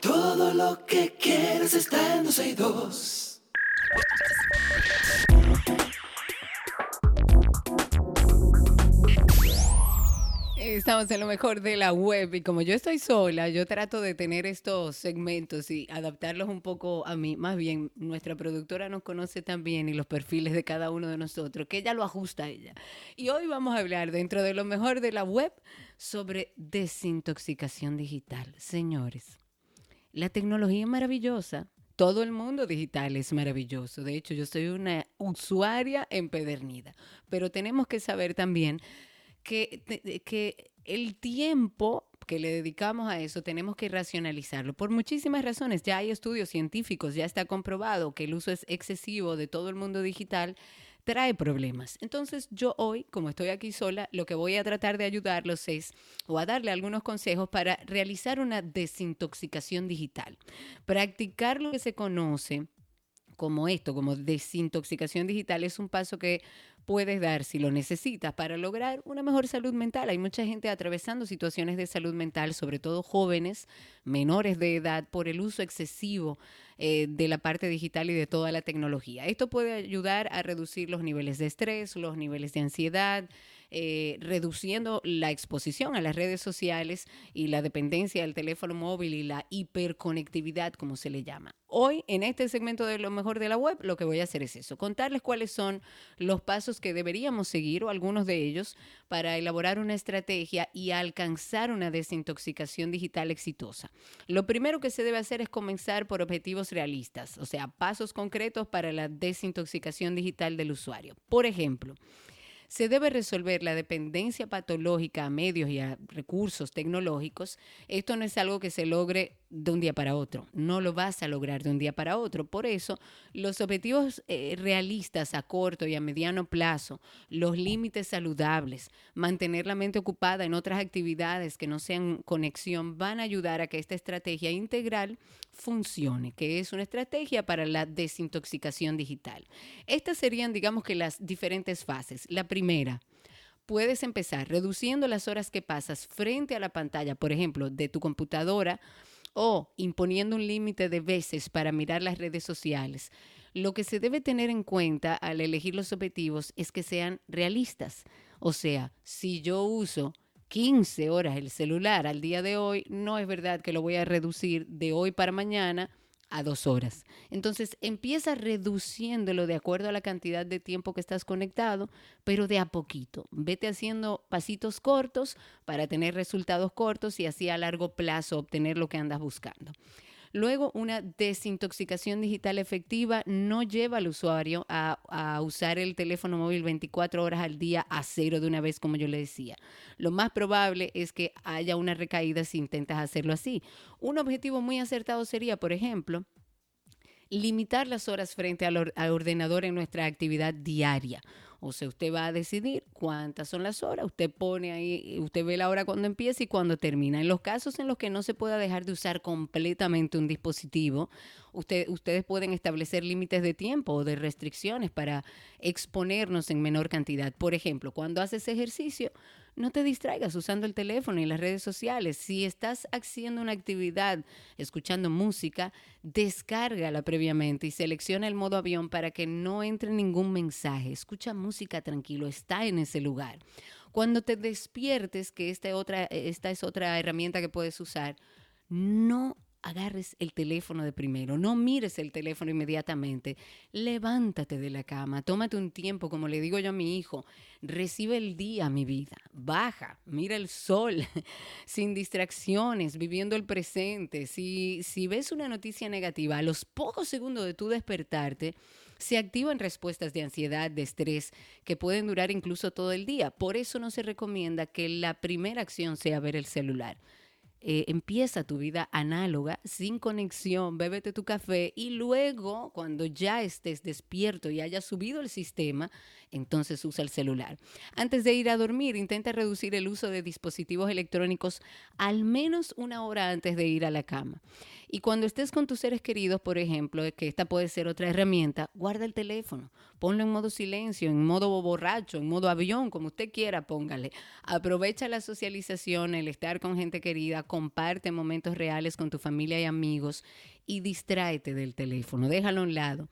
Todo lo que quieres está en 12 y 2. Estamos en lo mejor de la web y como yo estoy sola, yo trato de tener estos segmentos y adaptarlos un poco a mí. Más bien, nuestra productora nos conoce también y los perfiles de cada uno de nosotros, que ella lo ajusta a ella. Y hoy vamos a hablar dentro de lo mejor de la web sobre desintoxicación digital. Señores, la tecnología es maravillosa. Todo el mundo digital es maravilloso. De hecho, yo soy una usuaria empedernida. Pero tenemos que saber también que, el tiempo que le dedicamos a eso tenemos que racionalizarlo por muchísimas razones. Ya hay estudios científicos, ya está comprobado que el uso es excesivo de todo el mundo digital trae problemas. Entonces yo hoy, como estoy aquí sola, lo que voy a tratar de ayudarlos es, o a darle algunos consejos para realizar una desintoxicación digital. Practicar lo que se conoce como esto, como desintoxicación digital, es un paso que puedes dar si lo necesitas para lograr una mejor salud mental. Hay mucha gente atravesando situaciones de salud mental, sobre todo jóvenes, menores de edad, por el uso excesivo eh, de la parte digital y de toda la tecnología. Esto puede ayudar a reducir los niveles de estrés, los niveles de ansiedad, eh, reduciendo la exposición a las redes sociales y la dependencia del teléfono móvil y la hiperconectividad, como se le llama. Hoy, en este segmento de lo mejor de la web, lo que voy a hacer es eso, contarles cuáles son los pasos que deberíamos seguir o algunos de ellos para elaborar una estrategia y alcanzar una desintoxicación digital exitosa. Lo primero que se debe hacer es comenzar por objetivos realistas, o sea, pasos concretos para la desintoxicación digital del usuario. Por ejemplo, se debe resolver la dependencia patológica a medios y a recursos tecnológicos. Esto no es algo que se logre de un día para otro. No lo vas a lograr de un día para otro. Por eso, los objetivos eh, realistas a corto y a mediano plazo, los límites saludables, mantener la mente ocupada en otras actividades que no sean conexión, van a ayudar a que esta estrategia integral funcione, que es una estrategia para la desintoxicación digital. Estas serían, digamos que, las diferentes fases. La primera, puedes empezar reduciendo las horas que pasas frente a la pantalla, por ejemplo, de tu computadora o imponiendo un límite de veces para mirar las redes sociales. Lo que se debe tener en cuenta al elegir los objetivos es que sean realistas. O sea, si yo uso 15 horas el celular al día de hoy, no es verdad que lo voy a reducir de hoy para mañana a dos horas. Entonces empieza reduciéndolo de acuerdo a la cantidad de tiempo que estás conectado, pero de a poquito. Vete haciendo pasitos cortos para tener resultados cortos y así a largo plazo obtener lo que andas buscando. Luego, una desintoxicación digital efectiva no lleva al usuario a, usar el teléfono móvil 24 horas al día a cero de una vez, como yo le decía. Lo más probable es que haya una recaída si intentas hacerlo así. Un objetivo muy acertado sería, por ejemplo, limitar las horas frente al, or al ordenador en nuestra actividad diaria. O sea, usted va a decidir cuántas son las horas, usted pone ahí, usted ve la hora cuando empieza y cuando termina. En los casos en los que no se pueda dejar de usar completamente un dispositivo, usted, ustedes pueden establecer límites de tiempo o de restricciones para exponernos en menor cantidad. Por ejemplo, cuando haces ejercicio, no te distraigas usando el teléfono y las redes sociales. Si estás haciendo una actividad, escuchando música, descárgala previamente y selecciona el modo avión para que no entre ningún mensaje. Escucha música tranquilo, está en ese lugar. Cuando te despiertes, que esta, esta es otra herramienta que puedes usar, no agarres el teléfono de primero, no mires el teléfono inmediatamente, levántate de la cama, tómate un tiempo, como le digo yo a mi hijo, recibe el día, mi vida, baja, mira el sol, sin distracciones, viviendo el presente. Si, si ves una noticia negativa, a los pocos segundos de tu despertarte, se activan respuestas de ansiedad, de estrés, que pueden durar incluso todo el día. Por eso no se recomienda que la primera acción sea ver el celular. Eh, empieza tu vida análoga, sin conexión, bébete tu café y luego, cuando ya estés despierto y hayas subido el sistema, entonces usa el celular. Antes de ir a dormir, intenta reducir el uso de dispositivos electrónicos al menos una hora antes de ir a la cama. Y cuando estés con tus seres queridos, por ejemplo, que esta puede ser otra herramienta, guarda el teléfono, ponlo en modo silencio, en modo borracho, en modo avión, como usted quiera, póngale. Aprovecha la socialización, el estar con gente querida, comparte momentos reales con tu familia y amigos y distráete del teléfono, déjalo a un lado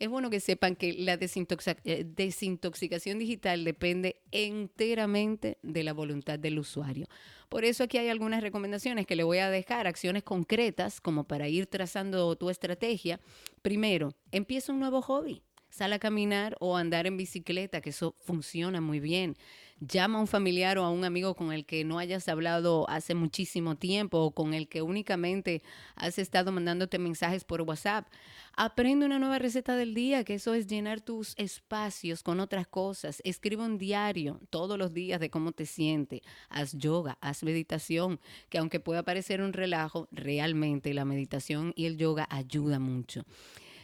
es bueno que sepan que la eh, desintoxicación digital depende enteramente de la voluntad del usuario. Por eso aquí hay algunas recomendaciones que le voy a dejar, acciones concretas como para ir trazando tu estrategia. Primero, empieza un nuevo hobby. Sal a caminar o andar en bicicleta, que eso funciona muy bien llama a un familiar o a un amigo con el que no hayas hablado hace muchísimo tiempo o con el que únicamente has estado mandándote mensajes por WhatsApp. Aprende una nueva receta del día, que eso es llenar tus espacios con otras cosas. Escribe un diario todos los días de cómo te sientes. Haz yoga, haz meditación, que aunque pueda parecer un relajo, realmente la meditación y el yoga ayuda mucho.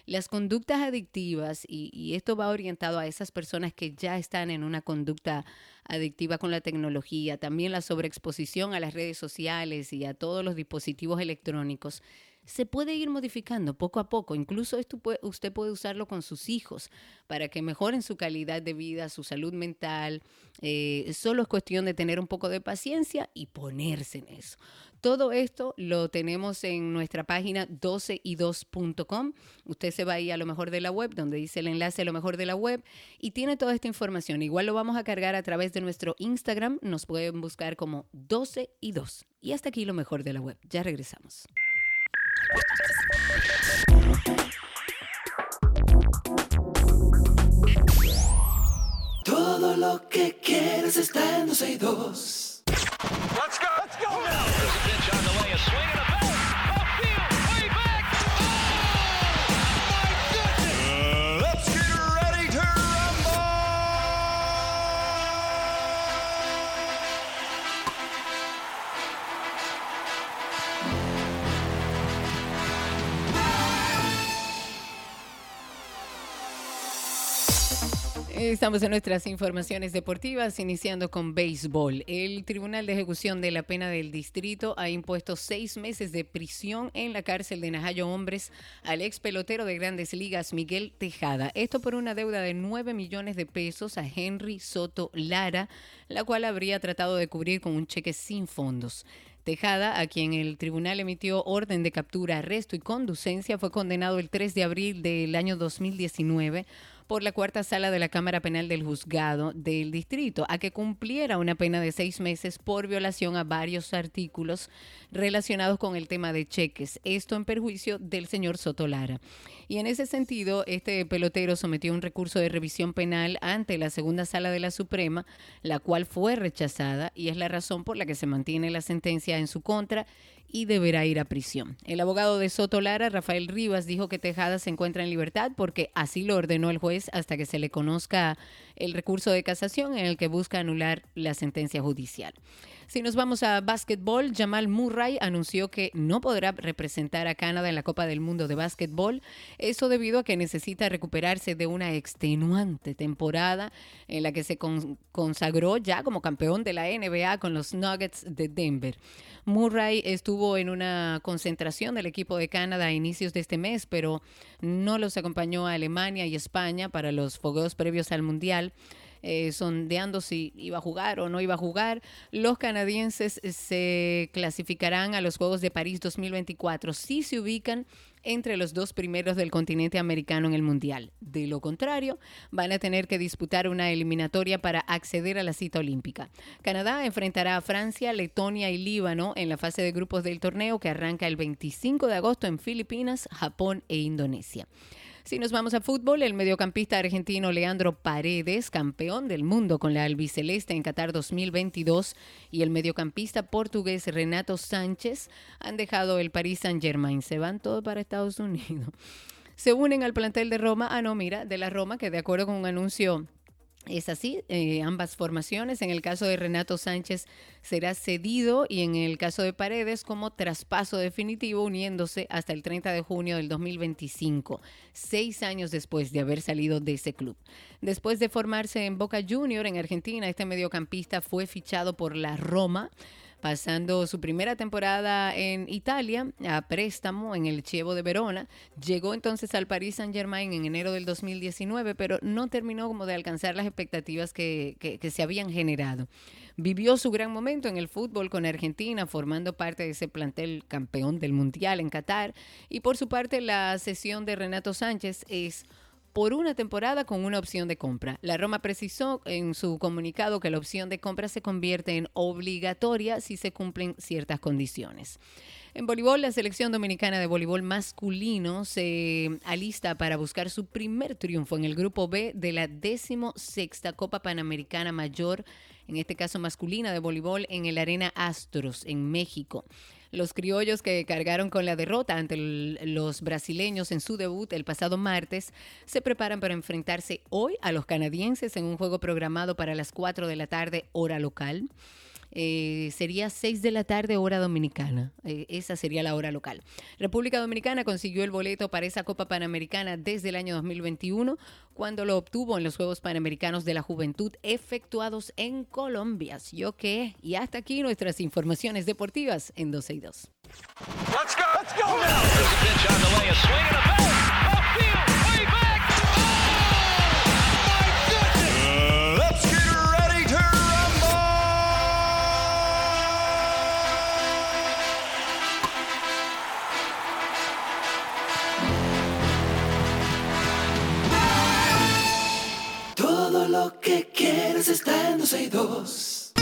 Las conductas adictivas, y, esto va orientado a esas personas que ya están en una conducta adictiva con la tecnología, también la sobreexposición a las redes sociales y a todos los dispositivos electrónicos, se puede ir modificando poco a poco. Incluso usted puede usarlo con sus hijos para que mejoren su calidad de vida, su salud mental. Eh, solo es cuestión de tener un poco de paciencia y ponerse en eso. Todo esto lo tenemos en nuestra página 12y2.com. Usted se va ahí a lo mejor de la web, donde dice el enlace a lo mejor de la web, y tiene toda esta información. Igual lo vamos a cargar a través de nuestro Instagram. Nos pueden buscar como 12 y 2. Y hasta aquí lo mejor de la web. Ya regresamos. Todo lo que quieres está en 12 y 2. Let's go, let's go now. There's a pitch on the way, a swing and a Estamos en nuestras informaciones deportivas, iniciando con béisbol. El Tribunal de Ejecución de la Pena del Distrito ha impuesto seis meses de prisión en la cárcel de Najayo Hombres al ex pelotero de grandes ligas Miguel Tejada. Esto por una deuda de nueve millones de pesos a Henry Soto Lara, la cual habría tratado de cubrir con un cheque sin fondos. Tejada, a quien el tribunal emitió orden de captura, arresto y conducencia, fue condenado el 3 de abril del año 2019 por la cuarta sala de la Cámara Penal del Juzgado del Distrito a que cumpliera una pena de seis meses por violación a varios artículos relacionados con el tema de cheques. Esto en perjuicio del señor Sotolara. Y en ese sentido, este pelotero sometió un recurso de revisión penal ante la segunda sala de la Suprema, la cual fue rechazada y es la razón por la que se mantiene la sentencia en su contra y deberá ir a prisión. El abogado de Soto Lara, Rafael Rivas, dijo que Tejada se encuentra en libertad porque así lo ordenó el juez hasta que se le conozca el recurso de casación en el que busca anular la sentencia judicial. Si nos vamos a básquetbol, Jamal Murray anunció que no podrá representar a Canadá en la Copa del Mundo de Básquetbol. Eso debido a que necesita recuperarse de una extenuante temporada en la que se consagró ya como campeón de la NBA con los Nuggets de Denver. Murray estuvo en una concentración del equipo de Canadá a inicios de este mes, pero no los acompañó a Alemania y España para los fogueos previos al Mundial. Eh, sondeando si iba a jugar o no iba a jugar. Los canadienses se clasificarán a los Juegos de París 2024 si se ubican entre los dos primeros del continente americano en el Mundial. De lo contrario, van a tener que disputar una eliminatoria para acceder a la cita olímpica. Canadá enfrentará a Francia, Letonia y Líbano en la fase de grupos del torneo que arranca el 25 de agosto en Filipinas, Japón e Indonesia. Si nos vamos a fútbol, el mediocampista argentino Leandro Paredes, campeón del mundo con la albiceleste en Qatar 2022, y el mediocampista portugués Renato Sánchez han dejado el Paris Saint-Germain. Se van todos para Estados Unidos. Se unen al plantel de Roma. Ah, no, mira, de la Roma, que de acuerdo con un anuncio es así, eh, ambas formaciones. En el caso de Renato Sánchez será cedido y en el caso de Paredes como traspaso definitivo uniéndose hasta el 30 de junio del 2025, seis años después de haber salido de ese club. Después de formarse en Boca Junior en Argentina, este mediocampista fue fichado por la Roma pasando su primera temporada en Italia a préstamo en el Chievo de Verona. Llegó entonces al Paris Saint Germain en enero del 2019, pero no terminó como de alcanzar las expectativas que, que- que se habían generado. Vivió su gran momento en el fútbol con Argentina, formando parte de ese plantel campeón del Mundial en Qatar. Y por su parte, la sesión de Renato Sánchez es por una temporada con una opción de compra. La Roma precisó en su comunicado que la opción de compra se convierte en obligatoria si se cumplen ciertas condiciones. En voleibol, la selección dominicana de voleibol masculino se alista para buscar su primer triunfo en el grupo B de la 16 Copa Panamericana Mayor, en este caso masculina de voleibol, en el Arena Astros, en México. Los criollos que cargaron con la derrota ante los brasileños en su debut el pasado martes se preparan para enfrentarse hoy a los canadienses en un juego programado para las 4 de la tarde hora local. Eh, sería 6 de la tarde hora dominicana. Eh, esa sería la hora local. República Dominicana consiguió el boleto para esa Copa Panamericana desde el año 2021, cuando lo obtuvo en los Juegos Panamericanos de la Juventud efectuados en Colombia. ¿Sí o qué? Y hasta aquí nuestras informaciones deportivas en 12 y 2. Let's go. Let's go. Lo que quieres está en 12 y 2.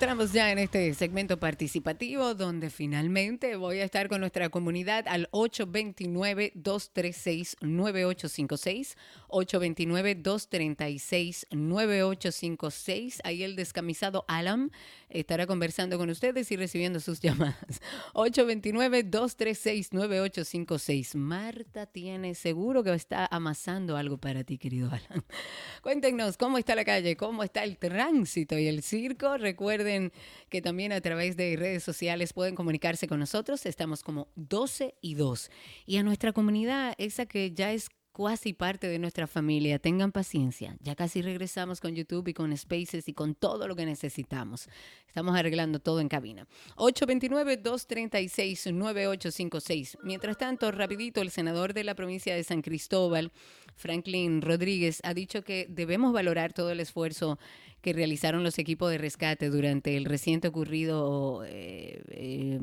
Entramos ya en este segmento participativo donde finalmente voy a estar con nuestra comunidad al 829-236-9856, 829-236-9856. Ahí el descamisado Alan estará conversando con ustedes y recibiendo sus llamadas. 829-236-9856. Marta tiene seguro que está amasando algo para ti, querido Alan. Cuéntenos cómo está la calle, cómo está el tránsito y el circo. Recuerden que también a través de redes sociales pueden comunicarse con nosotros. Estamos como 12 y 2. Y a nuestra comunidad, esa que ya es casi parte de nuestra familia, tengan paciencia. Ya casi regresamos con YouTube y con Spaces y con todo lo que necesitamos. Estamos arreglando todo en cabina. 829-236-9856. Mientras tanto, rapidito, el senador de la provincia de San Cristóbal, Franklin Rodríguez, ha dicho que debemos valorar todo el esfuerzo que realizaron los equipos de rescate durante el reciente ocurrido, eh, eh,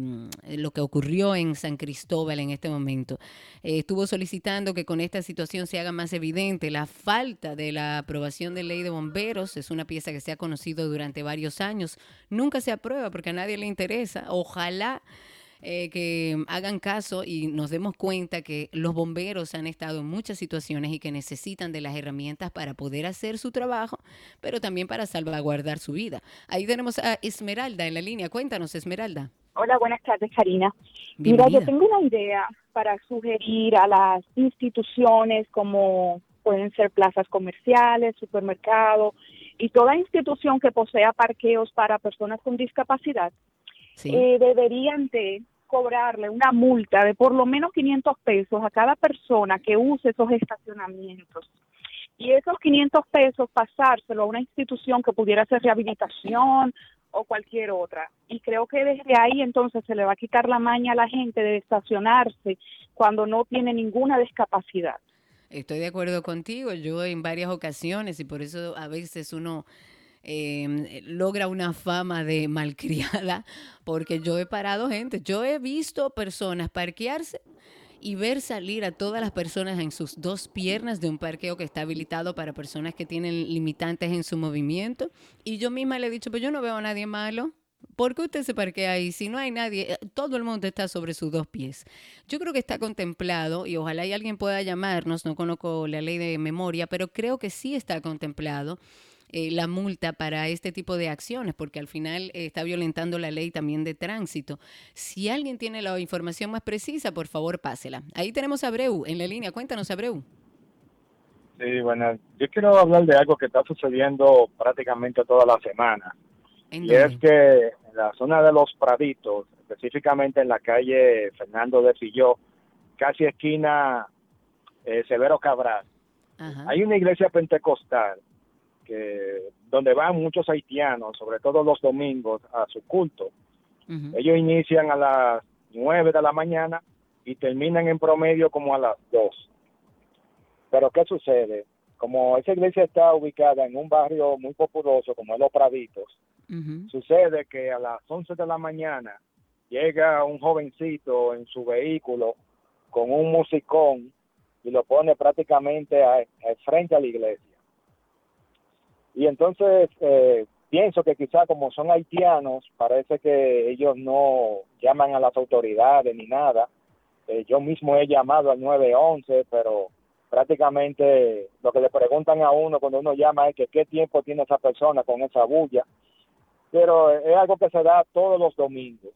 lo que ocurrió en San Cristóbal en este momento. Eh, estuvo solicitando que con esta situación se haga más evidente la falta de la aprobación de ley de bomberos. Es una pieza que se ha conocido durante varios años. Nunca se aprueba porque a nadie le interesa. Ojalá eh, que hagan caso y nos demos cuenta que los bomberos han estado en muchas situaciones y que necesitan de las herramientas para poder hacer su trabajo, pero también para salvaguardar su vida. Ahí tenemos a Esmeralda en la línea. Cuéntanos, Esmeralda. Hola, buenas tardes, Karina. Mira, yo tengo una idea para sugerir a las instituciones como pueden ser plazas comerciales, supermercados y toda institución que posea parqueos para personas con discapacidad, Sí. eh, deberían de cobrarle una multa de por lo menos 500 pesos a cada persona que use esos estacionamientos. Y esos 500 pesos pasárselo a una institución que pudiera hacer rehabilitación o cualquier otra. Y creo que desde ahí entonces se le va a quitar la maña a la gente de estacionarse cuando no tiene ninguna discapacidad. Estoy de acuerdo contigo. Yo en varias ocasiones, y por eso a veces uno eh, logra una fama de malcriada, porque yo he parado gente. Yo he visto personas parquearse y ver salir a todas las personas en sus dos piernas de un parqueo que está habilitado para personas que tienen limitantes en su movimiento. Y yo misma le he dicho, pues yo no veo a nadie malo. ¿Por qué usted se parquea ahí? Si no hay nadie, eh, todo el mundo está sobre sus dos pies. Yo creo que está contemplado y ojalá alguien pueda llamarnos, no conozco la ley de memoria, pero creo que sí está contemplado eh, la multa para este tipo de acciones, porque al final eh, está violentando la ley también de tránsito. Si alguien tiene la información más precisa, por favor, pásela. Ahí tenemos a Abreu en la línea. Cuéntanos, Abreu. Sí, bueno, yo quiero hablar de algo que está sucediendo prácticamente toda la semana. ¿En Y es que en la zona de los Praditos, específicamente en la calle Fernando de Filló, casi esquina eh, Severo Cabral, Ajá. Hay una iglesia pentecostal que donde van muchos haitianos, sobre todo los domingos, a su culto. Ellos inician a las 9 de la mañana y terminan en promedio como a las 2. Pero ¿qué sucede? Como esa iglesia está ubicada en un barrio muy populoso como es Los Praditos, sucede que a las 11 de la mañana llega un jovencito en su vehículo con un musicón y lo pone prácticamente a- al frente a la iglesia. Y entonces eh, pienso que quizá como son haitianos, parece que ellos no llaman a las autoridades ni nada. Eh, yo mismo he llamado al 911, pero prácticamente lo que le preguntan a uno cuando uno llama es que qué tiempo tiene esa persona con esa bulla pero es algo que se da todos los domingos.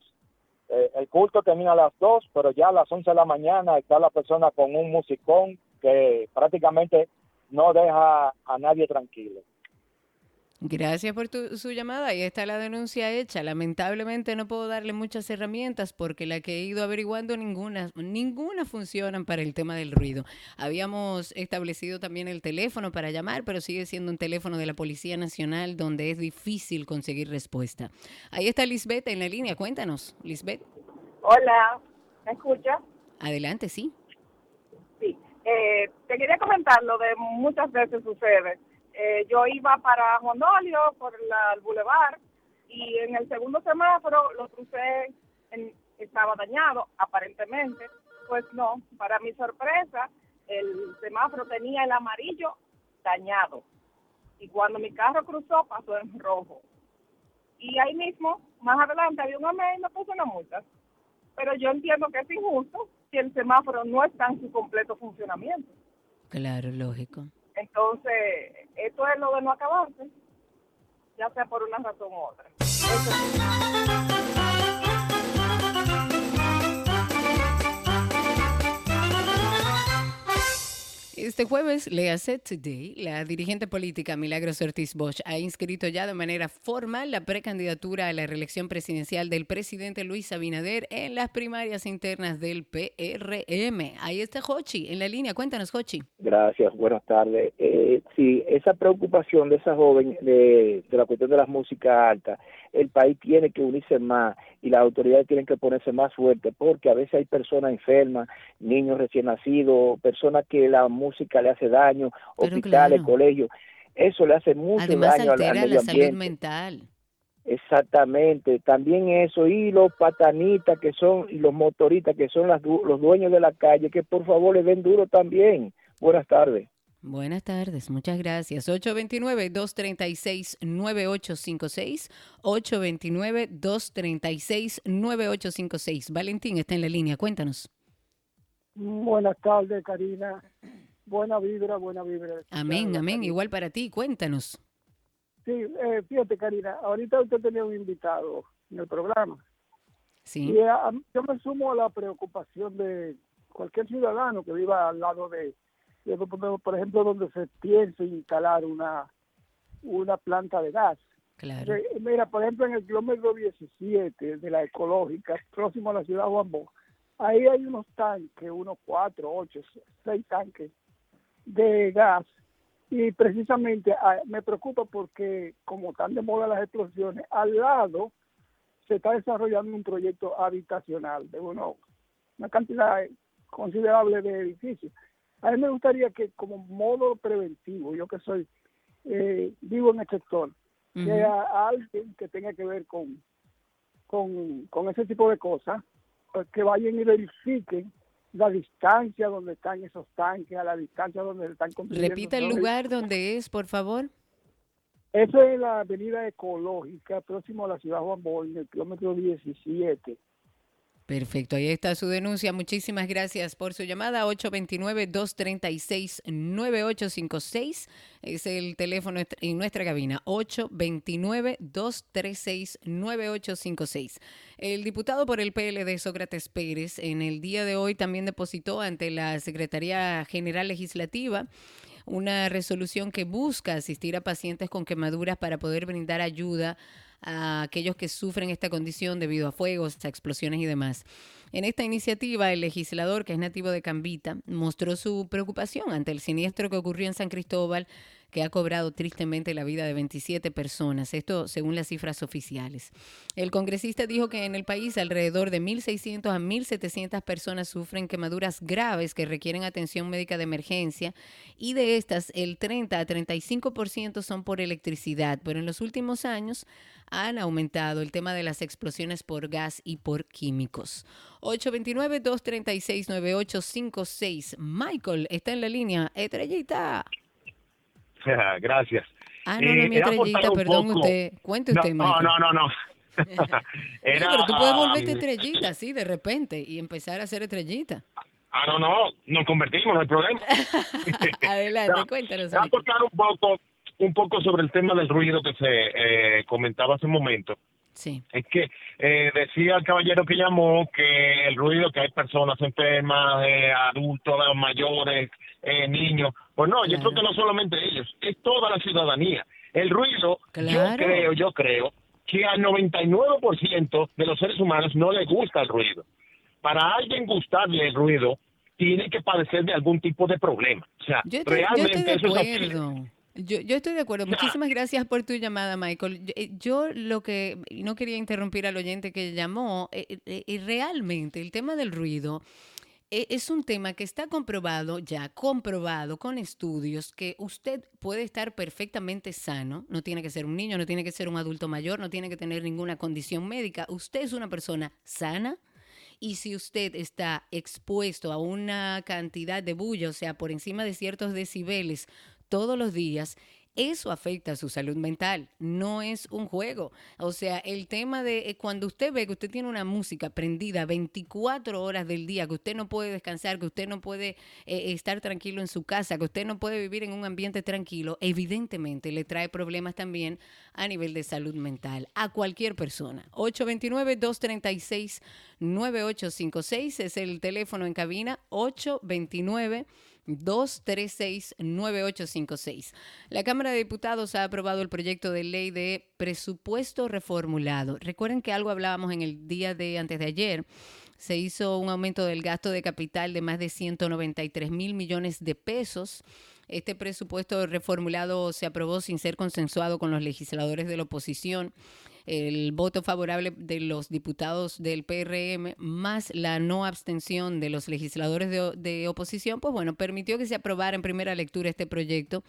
Eh, el culto termina a las 2, pero ya a las 11 de la mañana está la persona con un musicón que prácticamente no deja a nadie tranquilo. Gracias por tu- su llamada. Ahí está la denuncia hecha. Lamentablemente no puedo darle muchas herramientas porque la que he ido averiguando ninguna, ninguna funcionan para el tema del ruido. Habíamos establecido también el teléfono para llamar, pero sigue siendo un teléfono de la Policía Nacional donde es difícil conseguir respuesta. Ahí está Lisbeth en la línea. Cuéntanos, Lisbeth. Hola, ¿me escucha? Adelante, sí. Sí. Eh, te quería comentar lo de muchas veces sucede. Eh, yo iba para Juan Dolio por el bulevar y en el segundo semáforo lo crucé, en- estaba dañado aparentemente. Pues no, para mi sorpresa, el semáforo tenía el amarillo dañado. Y cuando mi carro cruzó, pasó en rojo. Y ahí mismo, más adelante, había un hombre y me puso una multa. Pero yo entiendo que es injusto si el semáforo no está en su completo funcionamiento. Claro, lógico. Entonces, esto es lo de no acabarse, ya sea por una razón u otra. Este jueves, Lea Set Today, la dirigente política Milagros Ortiz Bosch, ha inscrito ya de manera formal la precandidatura a la reelección presidencial del presidente Luis Abinader en las primarias internas del PRM. Ahí está Jochi en la línea. Cuéntanos, Jochi. Gracias, buenas tardes. Eh, sí, esa preocupación de esa joven de, de la cuestión de la música alta, el país tiene que unirse más y las autoridades tienen que ponerse más fuertes porque a veces hay personas enfermas, niños recién nacidos, personas que la música le hace daño, Pero hospitales, claro. colegios. Eso le hace mucho Además, daño al, al altera medio la salud ambiente. mental. Exactamente, también eso, y los patanistas que son, y los motoristas que son las los dueños de la calle, que por favor le den duro también. Buenas tardes. Buenas tardes, muchas gracias. 829-236-9856. 829-236-9856. Valentín está en la línea, cuéntanos. Buenas tardes, Karina. Buena vibra, buena vibra. Amén, Karina. amén. Igual para ti, cuéntanos. Sí, eh, fíjate, Karina, ahorita usted tenía un invitado en el programa. Sí. Y a- a- yo me sumo a la preocupación de cualquier ciudadano que viva al lado de, de, por ejemplo, donde se piense instalar una, una planta de gas. Claro. Eh, Mira, por ejemplo, en el kilómetro 17 de la ecológica, próximo a la ciudad de Juan Bosch, ahí hay unos tanques, unos cuatro, ocho, seis tanques de gas. Y precisamente ah, me preocupa porque, como están de moda las explosiones, al lado se está desarrollando un proyecto habitacional de uno, una cantidad considerable de edificios. A mí me gustaría que como modo preventivo, yo que soy, eh, vivo en el sector, que Ujú. a alguien que tenga que ver con, con, con ese tipo de cosas, pues, que vayan y verifiquen la distancia donde están esos tanques, a la distancia donde están construyendo. Repita el lugar donde es, por favor. Eso es la avenida ecológica, próximo a la ciudad Juan Bosch, en el kilómetro 17. Perfecto, ahí está su denuncia. Muchísimas gracias por su llamada. 829-236-9856 es el teléfono en nuestra cabina. 829-236-9856. El diputado por el PLD, Sócrates Pérez, en el día de hoy también depositó ante la Secretaría General Legislativa una resolución que busca asistir a pacientes con quemaduras para poder brindar ayuda a aquellos que sufren esta condición debido a fuegos, a explosiones y demás. En esta iniciativa, el legislador, que es nativo de Cambita, mostró su preocupación ante el siniestro que ocurrió en San Cristóbal, que ha cobrado tristemente la vida de 27 personas, esto según las cifras oficiales. El congresista dijo que en el país alrededor de 1.600 a 1.700 personas sufren quemaduras graves que requieren atención médica de emergencia y de estas el 30 a 35% son por electricidad, pero en los últimos años han aumentado el tema de las explosiones por gas y por químicos. 829-236-9856. Michael está en la línea. Estrellita. Gracias. Ah, no, no, mi Eh, era por estrellita, perdón poco- usted. Cuente No, usted, no, Michael. no, no, no. Era, No, pero tú puedes volverte estrellita así de repente y empezar a ser estrellita. Ah, no, no, nos convertimos, no hay problema. Adelante, cuéntanos. Voy a aportar un poco, un poco sobre el tema del ruido que se eh, comentaba hace un momento. Sí. Es que eh, decía el caballero que llamó que el ruido, que hay personas enfermas, eh, adultos, mayores, eh, niños. Pues no, yo creo que no solamente ellos, es toda la ciudadanía. El ruido, Claro. yo creo, yo creo que al 99% de los seres humanos no les gusta el ruido. Para alguien gustarle el ruido, tiene que padecer de algún tipo de problema. O sea, Yo estoy, yo realmente estoy de eso es acuerdo. Yo, yo estoy de acuerdo. Muchísimas gracias por tu llamada, Michael. Yo, eh, Yo lo que y no quería interrumpir al oyente que llamó, eh, eh, eh, realmente el tema del ruido es un tema que está comprobado ya, comprobado con estudios que usted puede estar perfectamente sano, no tiene que ser un niño, no tiene que ser un adulto mayor, no tiene que tener ninguna condición médica. Usted es una persona sana, y si usted está expuesto a una cantidad de bulla, o sea, por encima de ciertos decibeles todos los días, eso afecta a su salud mental, no es un juego. O sea, el tema de eh, cuando usted ve que usted tiene una música prendida 24 horas del día, que usted no puede descansar, que usted no puede eh, estar tranquilo en su casa, que usted no puede vivir en un ambiente tranquilo, evidentemente le trae problemas también a nivel de salud mental a cualquier persona. 829-236-9856 es el teléfono en cabina 829 236-9856. La Cámara de Diputados ha aprobado el proyecto de ley de presupuesto reformulado. Recuerden que algo hablábamos en el día de antes de ayer. Se hizo un aumento del gasto de capital de más de 193 mil millones de pesos. Este presupuesto reformulado se aprobó sin ser consensuado con los legisladores de la oposición el voto favorable de los diputados del PRM más la no abstención de los legisladores de, oposición, pues bueno, permitió que se aprobara en primera lectura este proyecto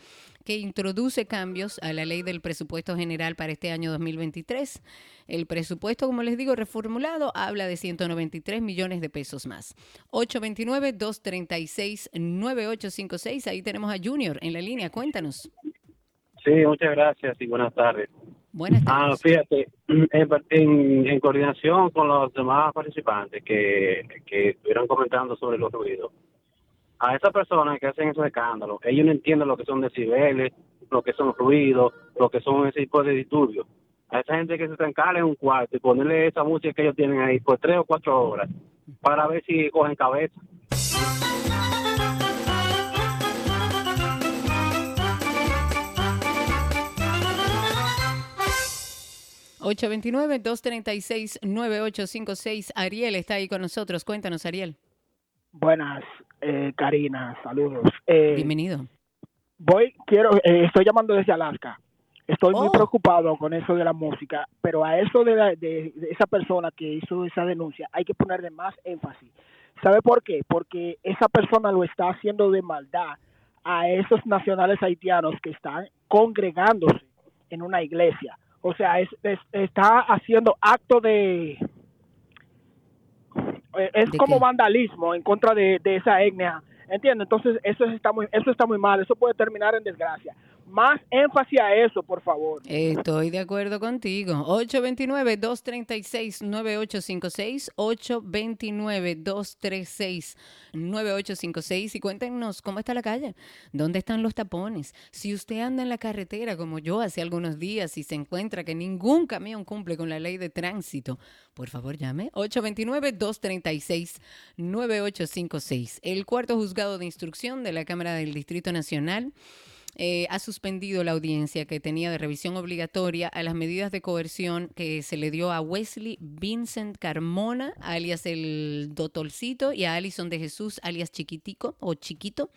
que introduce cambios a la ley del presupuesto general para este año 2023. El presupuesto, como les digo, reformulado, habla de 193 millones de pesos más. 829-236-9856. Ahí tenemos a Junior en la línea. Cuéntanos. Sí, muchas gracias y buenas tardes. Buenas tardes. Ah, fíjate, en, en, en, coordinación con los demás participantes que, que estuvieron comentando sobre los ruidos, a esas personas que hacen esos escándalos, ellos no entienden lo que son decibeles, lo que son ruidos, lo que son ese tipo de disturbios. A esa gente que se trancara en un cuarto y ponerle esa música que ellos tienen ahí por tres o cuatro horas para ver si cogen cabeza. 829-236-9856. Ariel está ahí con nosotros. Cuéntanos, Ariel. Buenas, eh, Karina, saludos. Eh, Bienvenido. Voy, quiero, eh, estoy llamando desde Alaska. Estoy muy oh. preocupado con eso de la música, pero a eso de, la, de, de, esa persona que hizo esa denuncia hay que ponerle más énfasis. ¿Sabe por qué? Porque esa persona lo está haciendo de maldad a esos nacionales haitianos que están congregándose en una iglesia. O sea, es, es, está haciendo acto de... Es ¿De como qué? vandalismo en contra de, de esa etnia. ¿Entiendes? Entonces, eso está, muy, eso está muy mal. Eso puede terminar en desgracia. Más énfasis a eso, por favor. Estoy de acuerdo contigo. 829-236-9856. 829-236-9856. Y cuéntenos cómo está la calle. ¿Dónde están los tapones? Si usted anda en la carretera como yo hace algunos días y se encuentra que ningún camión cumple con la ley de tránsito, por favor llame. 829-236-9856. El cuarto juzgado de instrucción de la Cámara del Distrito Nacional eh, ha suspendido la audiencia que tenía de revisión obligatoria a las medidas de coerción que se le dio a Wesley Vincent Carmona, alias el Dotolcito, y a Alison de Jesús, alias Chiquitico o Chiquito,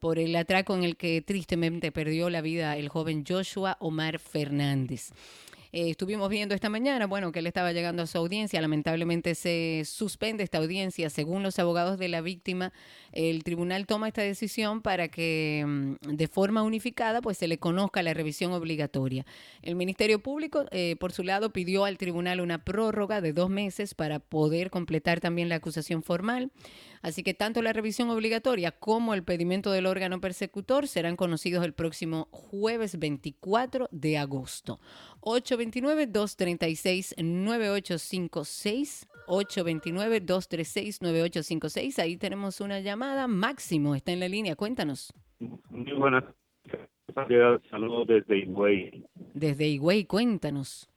por el atraco en el que tristemente perdió la vida el joven Joshua Omar Fernández. Eh, estuvimos viendo esta mañana, bueno, que él estaba llegando a su audiencia. Lamentablemente se suspende esta audiencia. Según los abogados de la víctima, el tribunal toma esta decisión para que mm, de forma unificada pues se le conozca la revisión obligatoria. El Ministerio Público, eh, por su lado, pidió al tribunal una prórroga de dos meses para poder completar también la acusación formal. Así que tanto la revisión obligatoria como el pedimento del órgano persecutor serán conocidos el próximo jueves 24 de agosto. 829-236-9856. 829-236-9856. Ahí tenemos una llamada. Máximo está en la línea. Cuéntanos. Muy buenas. Saludos desde Higüey. Desde Higüey, cuéntanos.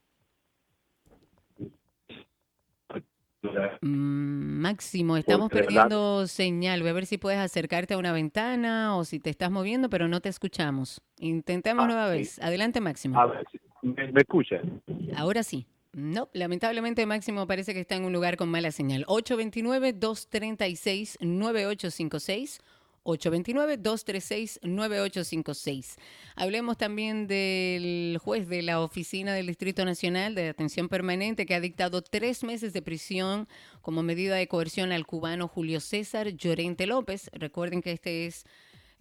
Mm, Máximo, estamos Porque, perdiendo señal. Voy a ver si puedes acercarte a una ventana o si te estás moviendo, pero no te escuchamos. Intentemos Ah, nueva sí. vez. Adelante, Máximo. A ver, ¿me, me escuchan? Ahora sí. No, lamentablemente Máximo parece que está en un lugar con mala señal. 829-236-9856. 829-236-9856. Hablemos también del juez de la Oficina del Distrito Nacional de Atención Permanente que ha dictado tres meses de prisión como medida de coerción al cubano Julio César Llorente López. Recuerden que este es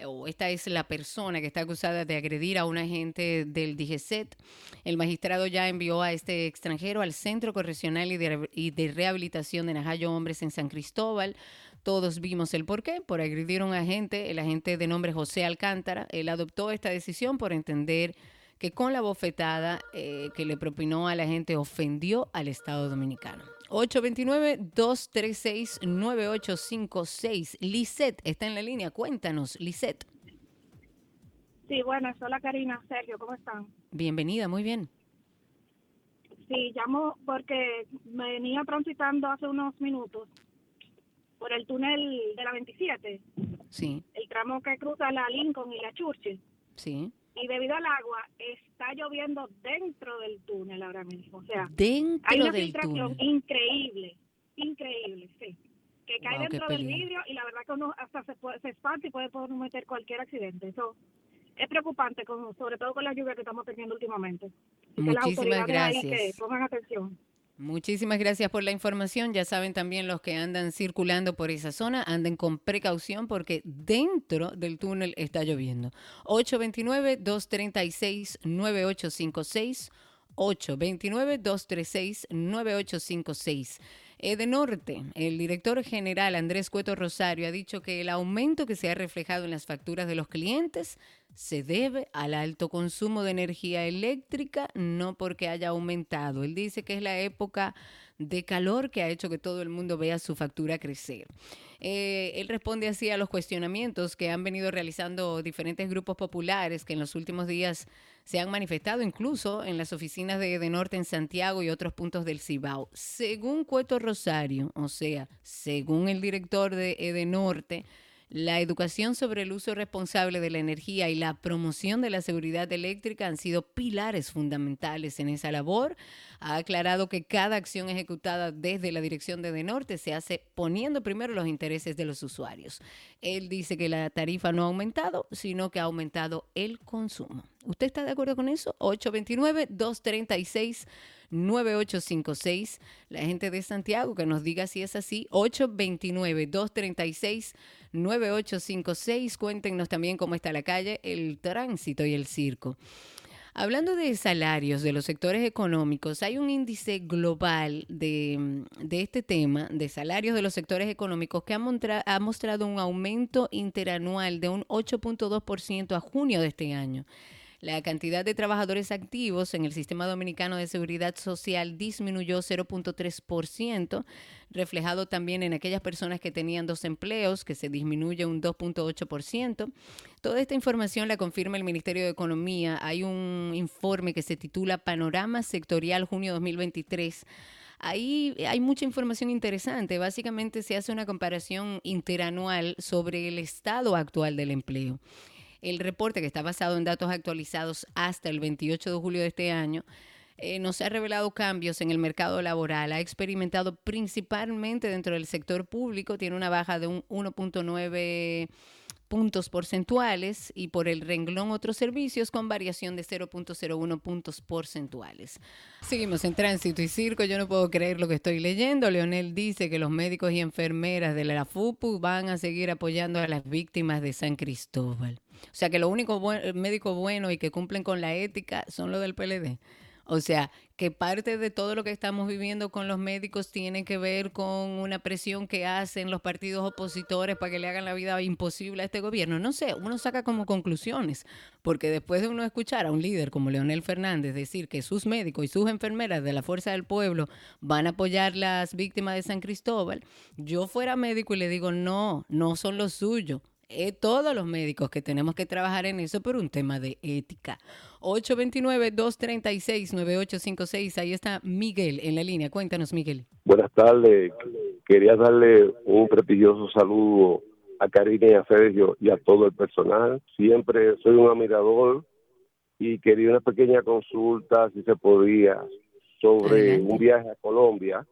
o esta es la persona que está acusada de agredir a un agente del DGCET. El magistrado ya envió a este extranjero al Centro Correccional y de, Rehabilitación de Najayo Hombres en San Cristóbal. Todos vimos el porqué, por agredir a un agente, el agente de nombre José Alcántara. Él adoptó esta decisión por entender que con la bofetada eh, que le propinó a la gente ofendió al Estado Dominicano. 829-236-9856. Lisette está en la línea. Cuéntanos, Lisette. Sí, bueno, hola Karina, Sergio, ¿cómo están? Bienvenida, muy bien. Sí, llamo porque me venía transitando hace unos minutos por el túnel de la 27, Sí, el tramo que cruza la Lincoln y la Churchill, sí. y debido al agua está lloviendo dentro del túnel ahora mismo, o sea, Dentro hay una del filtración túnel. increíble, increíble, sí, que cae Wow, dentro del vidrio y la verdad que uno hasta se, puede, se espanta y puede cometer cualquier accidente, eso es preocupante, con, sobre todo con la lluvia que estamos teniendo últimamente. Así que las Muchísimas autoridades ahí que gracias. pongan atención. Muchísimas gracias por la información. Ya saben también los que andan circulando por esa zona, anden con precaución porque dentro del túnel está lloviendo. 829-236-9856. 829-236-9856. Edenorte, el director general Andrés Cueto Rosario ha dicho que el aumento que se ha reflejado en las facturas de los clientes se debe al alto consumo de energía eléctrica, no porque haya aumentado. Él dice que es la época de calor que ha hecho que todo el mundo vea su factura crecer. Eh, él responde así a los cuestionamientos que han venido realizando diferentes grupos populares que en los últimos días se han manifestado incluso en las oficinas de, de Norte en Santiago y otros puntos del Cibao. Según Cueto Rosario, o sea, según el director de Edenorte, la educación sobre el uso responsable de la energía y la promoción de la seguridad eléctrica han sido pilares fundamentales en esa labor. Ha aclarado que cada acción ejecutada desde la dirección de Edenorte se hace poniendo primero los intereses de los usuarios. Él dice que la tarifa no ha aumentado, sino que ha aumentado el consumo. ¿Usted está de acuerdo con eso? 829-236. 9856, la gente de Santiago que nos diga si es así, 829-236-9856, cuéntenos también cómo está la calle, el tránsito y el circo. Hablando de salarios de los sectores económicos, hay un índice global de, de este tema, de salarios de los sectores económicos, que ha, montra- ha mostrado un aumento interanual de un 8.2% a junio de este año. La cantidad de trabajadores activos en el sistema dominicano de seguridad social disminuyó 0.3%, reflejado también en aquellas personas que tenían dos empleos, que se disminuye un 2.8%. Toda esta información la confirma el Ministerio de Economía. Hay un informe que se titula Panorama Sectorial Junio 2023. Ahí hay mucha información interesante. Básicamente se hace una comparación interanual sobre el estado actual del empleo. El reporte, que está basado en datos actualizados hasta el 28 de julio de este año, eh, nos ha revelado cambios en el mercado laboral. Ha experimentado principalmente dentro del sector público, tiene una baja de un 1.9 puntos porcentuales y por el renglón otros servicios con variación de 0.01 puntos porcentuales. Seguimos en tránsito y circo. Yo no puedo creer lo que estoy leyendo. Leonel dice que los médicos y enfermeras de la FUPU van a seguir apoyando a las víctimas de San Cristóbal. O sea que lo único buen- médico bueno y que cumplen con la ética son los del PLD. O sea, que parte de todo lo que estamos viviendo con los médicos tiene que ver con una presión que hacen los partidos opositores para que le hagan la vida imposible a este gobierno. No sé, uno saca como conclusiones, porque después de uno escuchar a un líder como Leonel Fernández decir que sus médicos y sus enfermeras de la Fuerza del Pueblo van a apoyar las víctimas de San Cristóbal, yo fuera médico y le digo, no, no son los suyos. Es todos los médicos que tenemos que trabajar en eso por un tema de ética. 829-236-9856. Ahí está Miguel en la línea. Cuéntanos, Miguel. Buenas tardes. Quería darle un prestigioso saludo a Karina y a Sergio y a todo el personal. Siempre soy un admirador y quería una pequeña consulta, si se podía, sobre Adelante. un viaje a Colombia.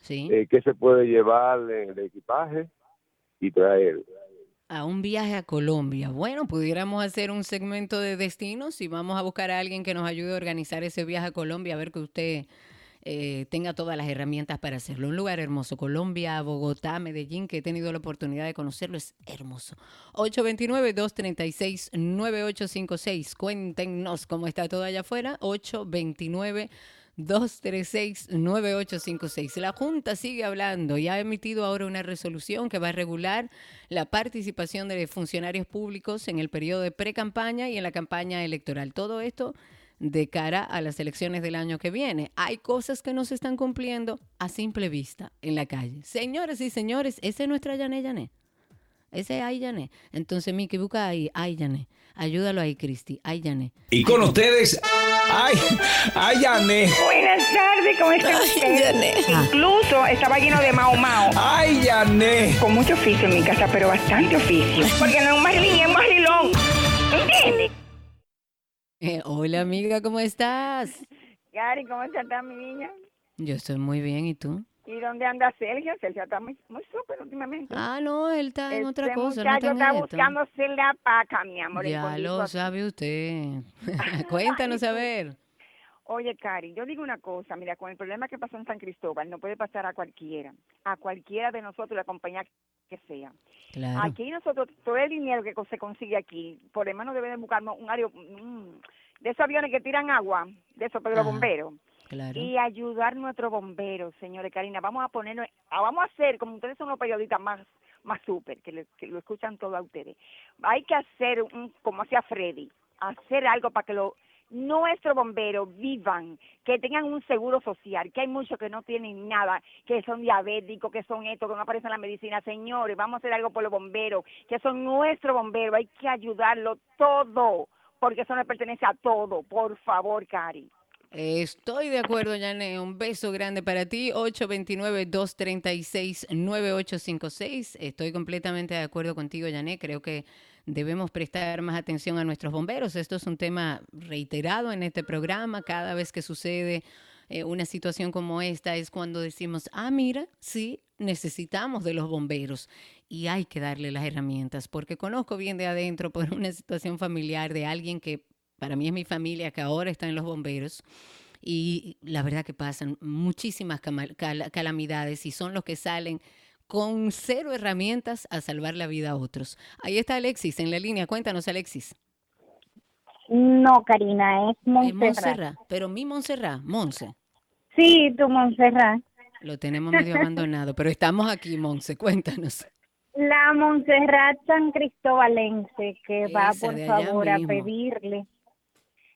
Sí. Eh, ¿Qué se puede llevar en el equipaje y traer? A un viaje a Colombia. Bueno, pudiéramos hacer un segmento de destinos y vamos a buscar a alguien que nos ayude a organizar ese viaje a Colombia, a ver que usted eh, tenga todas las herramientas para hacerlo. Un lugar hermoso. Colombia, Bogotá, Medellín, que he tenido la oportunidad de conocerlo, es hermoso. 829-236-9856. Cuéntenos cómo está todo allá afuera. 829 236-9856. La Junta sigue hablando y ha emitido ahora una resolución que va a regular la participación de funcionarios públicos en el periodo de pre-campaña y en la campaña electoral. Todo esto de cara a las elecciones del año que viene. Hay cosas que no se están cumpliendo a simple vista en la calle. Señores y señores, ese es nuestra Yané Yané. Ese es Ay Yané. Entonces, Miki, busca ahí, Ay Yané. Ayúdalo ahí, Cristi. Ay Yané. Y con ustedes, ay, ay, Yané. Buenas tardes, ¿cómo está usted? Incluso estaba lleno de mao mao. Ay, Yané. Con mucho oficio en mi casa, pero bastante oficio. Porque no es un Marilyn, es un Marilón. ¿Entiendes? Eh, hola, amiga, ¿cómo estás? Gary, ¿cómo está mi niña? Yo estoy muy bien, ¿y tú? ¿Y dónde anda Sergio? Sergio está muy, muy súper últimamente. Ah, no, él está en otra Este cosa. no muchacho está en está esto. buscándose la paca, mi amor. Ya lo sabe usted. Cuéntanos a ver. Oye, Cari, yo digo una cosa, mira, con el problema que pasó en San Cristóbal, no puede pasar a cualquiera, a cualquiera de nosotros, la compañía que sea. Claro. Aquí nosotros, todo el dinero que se consigue aquí, por lo menos deben de buscar un área de esos aviones que tiran agua, de esos, pero los bomberos. Y ayudar a nuestros bomberos, señores Karina. Vamos a ponernos, ah, vamos a hacer, como ustedes son los periodistas más más súper, que, le- que lo escuchan todo a ustedes. Hay que hacer, como hacía Freddy, hacer algo para que los nuestros bomberos vivan, que tengan un seguro social, que hay muchos que no tienen nada, que son diabéticos, que son esto, que no aparecen en la medicina. Señores, vamos a hacer algo por los bomberos, que son nuestros bomberos, hay que ayudarlo todo, porque eso le pertenece a todo. Por favor, Cari. Estoy de acuerdo, Yané. Un beso grande para ti. 829-236-9856. Estoy completamente de acuerdo contigo, Yané. Creo que debemos prestar más atención a nuestros bomberos. Esto es un tema reiterado en este programa. Cada vez que sucede eh, una situación como esta es cuando decimos, ah, mira, sí, necesitamos de los bomberos y hay que darle las herramientas, porque conozco bien de adentro por una situación familiar de alguien que para mí es mi familia que ahora está en los bomberos y la verdad que pasan muchísimas calamidades y son los que salen con cero herramientas a salvar la vida a otros. Ahí está Alexis en la línea. Cuéntanos, Alexis. No, Karina, es Eh, Montserrat. Montserrat, pero mi Montserrat, Monse, Sí, tu Montserrat. lo tenemos medio abandonado, pero estamos aquí, Monse, cuéntanos. La Montserrat San Cristobalense que va por favor a mismo. pedirle,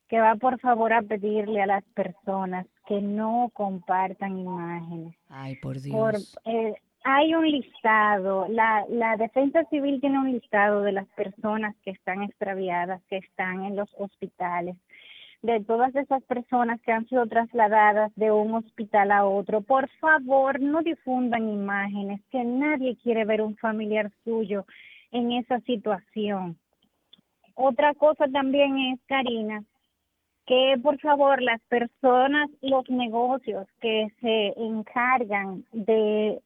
que va por favor a pedirle a las personas que no compartan imágenes. Ay, por Dios. Por, eh, hay un listado, la, la defensa civil tiene un listado de las personas que están extraviadas, que están en los hospitales, de todas esas personas que han sido trasladadas de un hospital a otro. Por favor, no difundan imágenes, que nadie quiere ver un familiar suyo en esa situación. otra cosa también es, Karina, que por favor las personas, los negocios que se encargan de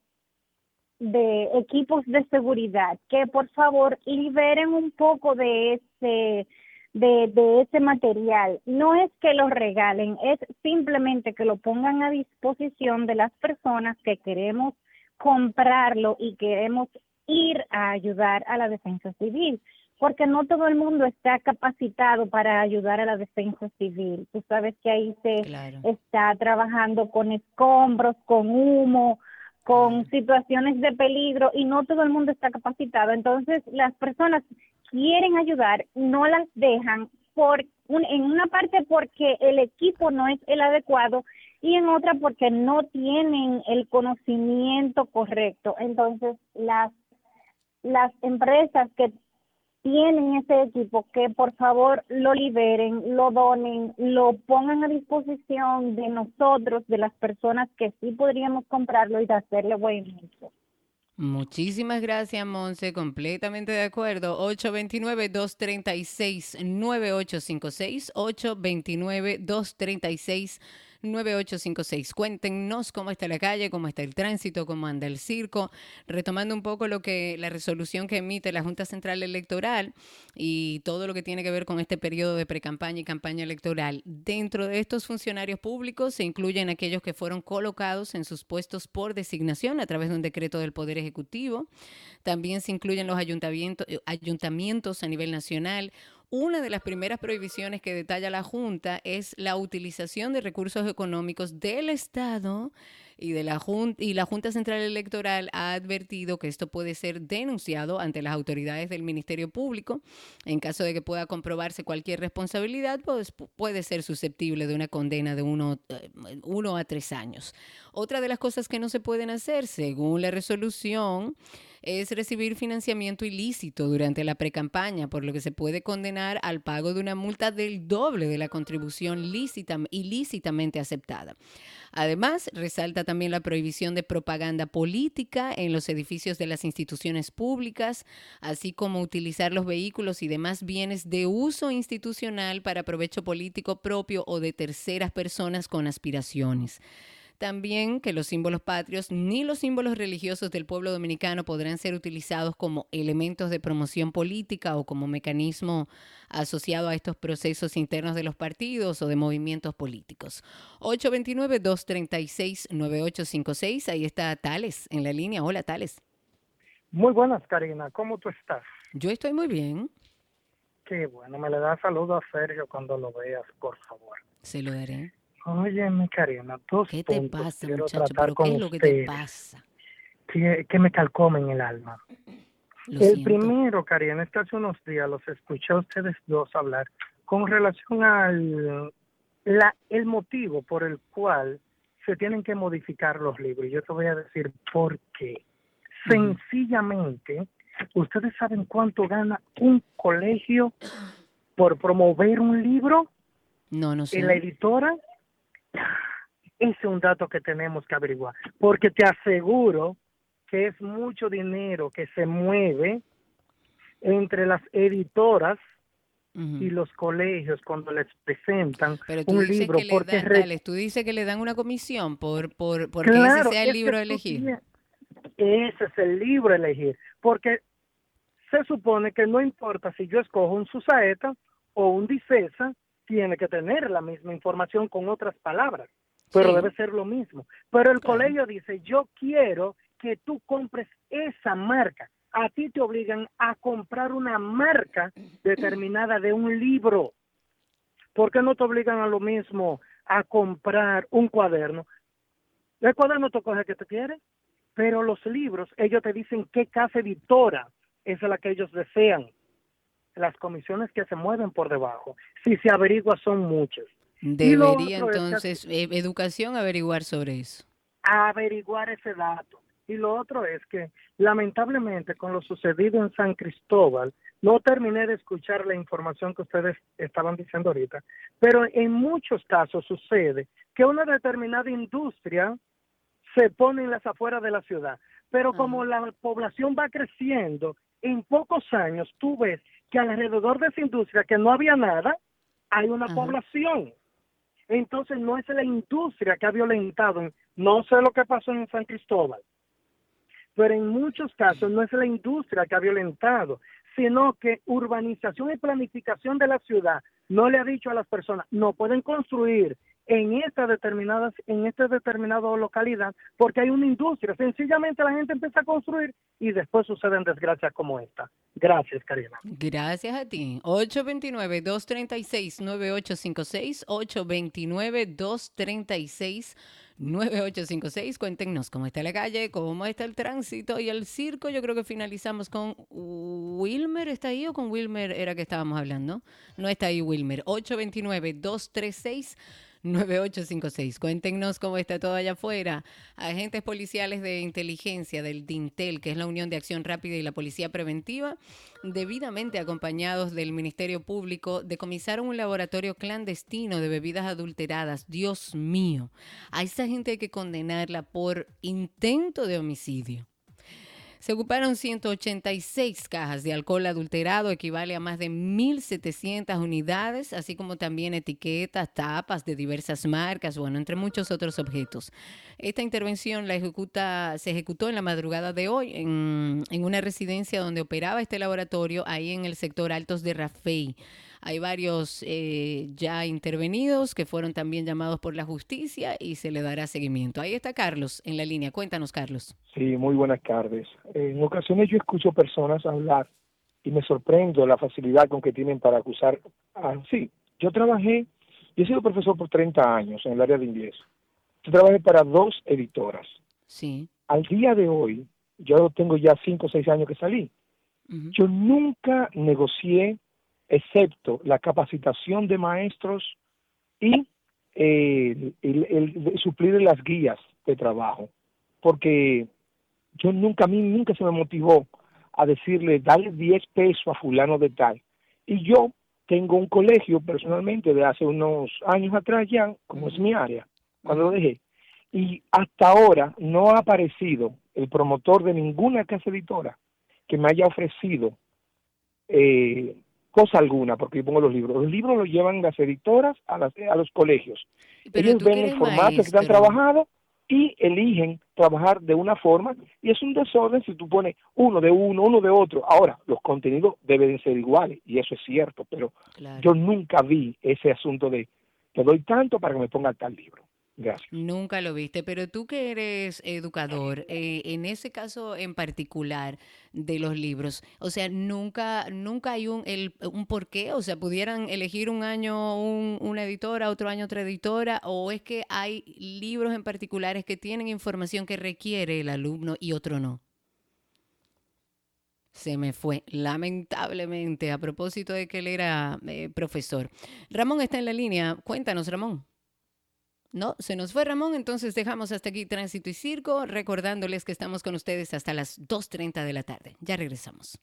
equipos de seguridad, que por favor liberen un poco de ese de, de ese material. No es que lo regalen, es simplemente que lo pongan a disposición de las personas que queremos comprarlo y queremos ir a ayudar a la defensa civil, porque no todo el mundo está capacitado para ayudar a la defensa civil. Tú sabes que ahí se está trabajando con escombros, con humo, con situaciones de peligro y no todo el mundo está capacitado. Entonces, las personas quieren ayudar, no las dejan por un- en una parte porque el equipo no es el adecuado y en otra porque no tienen el conocimiento correcto. Entonces, las las empresas que tienen ese equipo que por favor lo liberen, lo donen, lo pongan a disposición de nosotros, de las personas que sí podríamos comprarlo y hacerle buen uso. Muchísimas gracias, Monse. Completamente de acuerdo. 829-236-9856. 829-236-9856. Cuéntenos cómo está la calle, cómo está el tránsito, cómo anda el circo. Retomando un poco lo que la resolución que emite la Junta Central Electoral y todo lo que tiene que ver con este periodo de precampaña y campaña electoral. Dentro de estos funcionarios públicos se incluyen aquellos que fueron colocados en sus puestos por designación a través de un decreto del Poder Ejecutivo. También se incluyen los ayuntamientos, eh, ayuntamientos a nivel nacional. Una de las primeras prohibiciones que detalla la Junta es la utilización de recursos económicos del Estado y de la Junta y la Junta Central Electoral ha advertido que esto puede ser denunciado ante las autoridades del Ministerio Público en caso de que pueda comprobarse cualquier responsabilidad pues pu- puede ser susceptible de una condena de uno, eh, uno a tres años. Otra de las cosas que no se pueden hacer según la resolución es recibir financiamiento ilícito durante la precampaña, por lo que se puede condenar al pago de una multa del doble de la contribución lícita, ilícitamente aceptada. Además, resalta también la prohibición de propaganda política en los edificios de las instituciones públicas, así como utilizar los vehículos y demás bienes de uso institucional para provecho político propio o de terceras personas con aspiraciones. También que los símbolos patrios ni los símbolos religiosos del pueblo dominicano podrán ser utilizados como elementos de promoción política o como mecanismo asociado a estos procesos internos de los partidos o de movimientos políticos. 829-236-9856. Ahí está Tales en la línea. Hola, Tales. Muy buenas, Karina. ¿Cómo tú estás? Yo estoy muy bien. Qué bueno. Me le da saludo a Sergio cuando lo veas, por favor. Se lo daré. Oye, mi Karina, dos ¿Qué te puntos pasa, quiero muchacho? tratar ¿Pero con qué es lo que te ustedes pasa? Que, que me calcomen el alma. Lo el siento. primero, Karina, es que hace unos días los escuché a ustedes dos hablar con relación al la, el motivo por el cual se tienen que modificar los libros. Yo te voy a decir por qué. Sencillamente, ¿ustedes saben cuánto gana un colegio por promover un libro? No, no sé. en la editora, es un dato que tenemos que averiguar, porque te aseguro que es mucho dinero que se mueve entre las editoras y los colegios cuando les presentan Pero tú un dices libro, que porque dan, tú dices que le dan una comisión por, por porque Claro, ese sea el libro a elegir. Ese es el libro a elegir, porque se supone que no importa si yo escojo un Susaeta o un Dicesa, tiene que tener la misma información con otras palabras, pero Sí. debe ser lo mismo. Pero el colegio dice, yo quiero que tú compres esa marca. A ti te obligan a comprar una marca determinada de un libro. ¿Por qué no te obligan a lo mismo a comprar un cuaderno? El cuaderno tú coges que te quieres, pero los libros, ellos te dicen qué casa editora es la que ellos desean. Las comisiones que se mueven por debajo, si se averigua, son muchas. Debería otro es que entonces eh, educación averiguar sobre eso. averiguar ese dato. Y lo otro es que, lamentablemente, con lo sucedido en San Cristóbal, no terminé de escuchar la información que ustedes estaban diciendo ahorita, pero en muchos casos sucede que una determinada industria se pone en las afueras de la ciudad, pero como la población va creciendo, en pocos años tú ves que alrededor de esa industria, que no había nada, hay una población. Entonces no es la industria que ha violentado, no sé lo que pasó en San Cristóbal, pero en muchos casos no es la industria que ha violentado, sino que urbanización y planificación de la ciudad no le ha dicho a las personas, no pueden construir en esta determinada, en esta determinada localidad porque hay una industria. Sencillamente la gente empieza a construir y después suceden desgracias como esta. Gracias, Karina. Gracias a ti. 829-236-9856. 829-236-9856. Cuéntenos cómo está la calle, cómo está el tránsito y el circo. Yo creo que finalizamos con Wilmer. ¿Está ahí o con Wilmer era que estábamos hablando? No está ahí Wilmer. 829-236. 9856. Cuéntenos cómo está todo allá afuera. Agentes policiales de inteligencia del DINTEL, que es la Unión de Acción Rápida y la Policía Preventiva, debidamente acompañados del Ministerio Público, decomisaron un laboratorio clandestino de bebidas adulteradas. Dios mío, a esa gente hay que condenarla por intento de homicidio. Se ocuparon 186 cajas de alcohol adulterado, equivale a más de 1.700 unidades, así como también etiquetas, tapas de diversas marcas, bueno, entre muchos otros objetos. Esta intervención la ejecuta, se ejecutó en la madrugada de hoy en, en una residencia donde operaba este laboratorio, ahí en el sector Altos de Rafey. Hay varios eh, ya intervenidos que fueron también llamados por la justicia y se le dará seguimiento. Ahí está Carlos en la línea. Cuéntanos, Carlos. Sí, muy buenas tardes. En ocasiones yo escucho personas hablar y me sorprendo la facilidad con que tienen para acusar. Ah, sí, yo trabajé, yo he sido profesor por 30 años en el área de inglés. Yo trabajé para dos editoras. Sí. Al día de hoy, yo tengo ya 5 o 6 años que salí. Yo nunca negocié, excepto la capacitación de maestros y eh, el, el- el suplir las guías de trabajo. Porque yo nunca, a mí nunca se me motivó a decirle, dale 10 pesos a fulano de tal. Y yo tengo un colegio personalmente de hace unos años atrás ya, como es mi área, cuando lo dejé. Y hasta ahora no ha aparecido el promotor de ninguna casa editora que me haya ofrecido eh, cosa alguna, porque yo pongo los libros. Los libros los llevan las editoras a, las, a los colegios. Pero Ellos ven el formato que están trabajado y eligen trabajar de una forma y es un desorden si tú pones uno de uno, uno de otro. Ahora, los contenidos deben ser iguales y eso es cierto, pero yo nunca vi ese asunto de te doy tanto para que me ponga tal libro. Nunca lo viste, pero tú que eres educador, eh, en ese caso en particular de los libros, o sea, nunca, nunca hay un, el, un porqué, o sea, pudieran elegir un año un- una editora, otro año otra editora, o es que hay libros en particulares que tienen información que requiere el alumno y otro no. Se me fue, lamentablemente, a propósito de que él era eh, profesor. Ramón está en la línea. Cuéntanos, Ramón. No, se nos fue Ramón, entonces dejamos hasta aquí Tránsito y Circo, recordándoles que estamos con ustedes hasta las 2.30 de la tarde. Ya regresamos.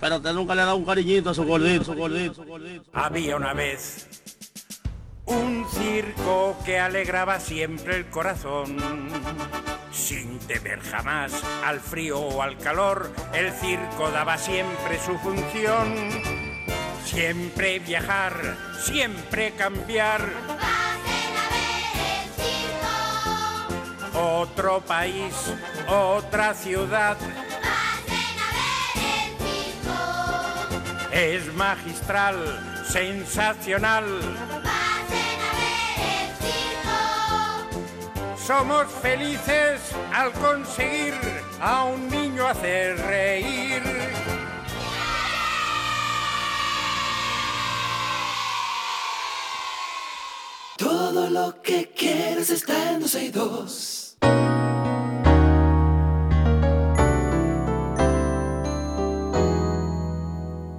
Pero usted nunca le ha dado un cariñito a su gordito, su gordito, su gordito. Había una vez un circo que alegraba siempre el corazón. Sin temer jamás al frío o al calor, el circo daba siempre su función. Siempre viajar, siempre cambiar. Otro país, otra ciudad. Es magistral, sensacional. Somos felices al conseguir a un niño hacer reír. Todo lo que quieres está en 262.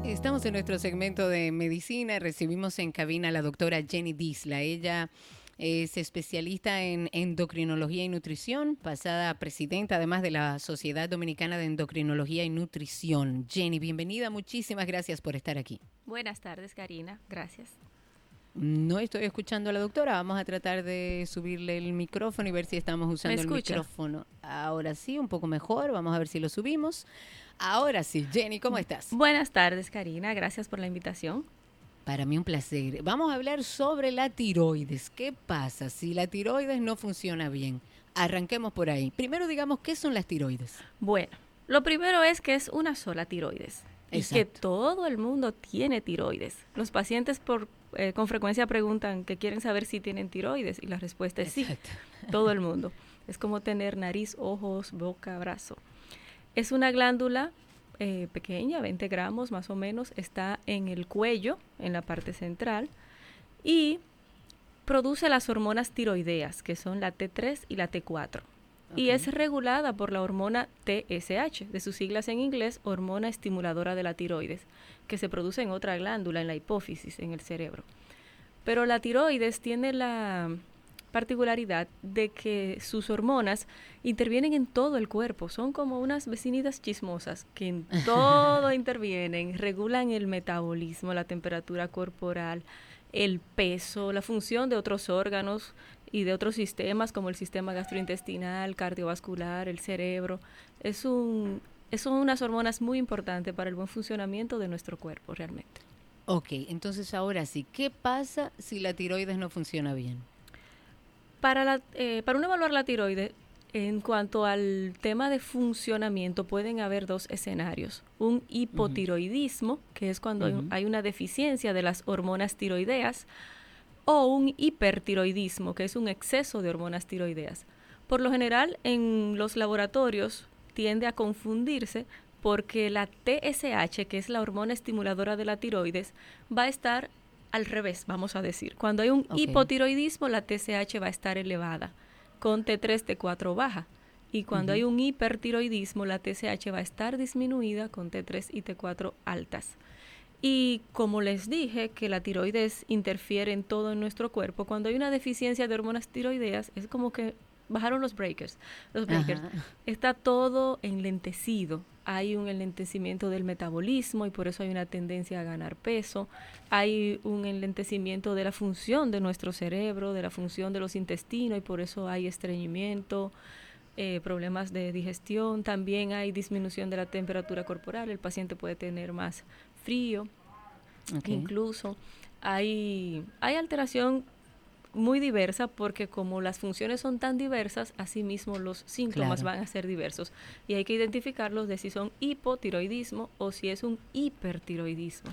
Estamos en nuestro segmento de medicina. Recibimos en cabina a la doctora Jenny Disla. Ella es especialista en endocrinología y nutrición, pasada presidenta además de la Sociedad Dominicana de Endocrinología y Nutrición. Jenny, bienvenida. Muchísimas gracias por estar aquí. Buenas tardes, Karina. Gracias. No estoy escuchando a la doctora. Vamos a tratar de subirle el micrófono y ver si estamos usando el micrófono. Ahora sí, un poco mejor. Vamos a ver si lo subimos. Ahora sí, Jenny, ¿cómo estás? Buenas tardes, Karina. Gracias por la invitación. Para mí un placer. Vamos a hablar sobre la tiroides. ¿Qué pasa si la tiroides no funciona bien? Arranquemos por ahí. Primero digamos, ¿qué son las tiroides? Bueno, lo primero es que es una sola tiroides. Y que Exacto. todo el mundo tiene tiroides. Los pacientes por, eh, con frecuencia preguntan que quieren saber si tienen tiroides y la respuesta es sí. Todo el mundo. Es como tener nariz, ojos, boca, brazo. Es una glándula eh, pequeña, 20 gramos más o menos, está en el cuello, en la parte central, y produce las hormonas tiroideas, que son la T3 y la T4. Y es regulada por la hormona TSH, de sus siglas en inglés, hormona estimuladora de la tiroides, que se produce en otra glándula, en la hipófisis, en el cerebro. Pero la tiroides tiene la particularidad de que sus hormonas intervienen en todo el cuerpo, son como unas vecinitas chismosas que en todo intervienen, regulan el metabolismo, la temperatura corporal, el peso, la función de otros órganos y de otros sistemas como el sistema gastrointestinal, cardiovascular, el cerebro. Es un, son unas hormonas muy importantes para el buen funcionamiento de nuestro cuerpo realmente. Ok, entonces ahora sí, ¿qué pasa si la tiroides no funciona bien? Para, la, eh, para uno evaluar la tiroides, en cuanto al tema de funcionamiento, pueden haber dos escenarios. Un hipotiroidismo, que es cuando hay una deficiencia de las hormonas tiroideas, o un hipertiroidismo, que es un exceso de hormonas tiroideas. Por lo general, en los laboratorios tiende a confundirse porque la TSH, que es la hormona estimuladora de la tiroides, va a estar al revés, vamos a decir. Cuando hay un hipotiroidismo, la TSH va a estar elevada, con T3, T4 baja. Y cuando hay un hipertiroidismo, la TSH va a estar disminuida con T3 y T4 altas. Y como les dije, que la tiroides interfiere en todo en nuestro cuerpo, cuando hay una deficiencia de hormonas tiroideas, es como que bajaron los breakers. Los breakers. Ajá. Está todo enlentecido. Hay un enlentecimiento del metabolismo y por eso hay una tendencia a ganar peso. Hay un enlentecimiento de la función de nuestro cerebro, de la función de los intestinos y por eso hay estreñimiento, eh, problemas de digestión. También hay disminución de la temperatura corporal. El paciente puede tener más frío. Incluso hay, hay alteración muy diversa porque como las funciones son tan diversas, asimismo los síntomas Claro. van a ser diversos. Y hay que identificarlos de si son hipotiroidismo o si es un hipertiroidismo.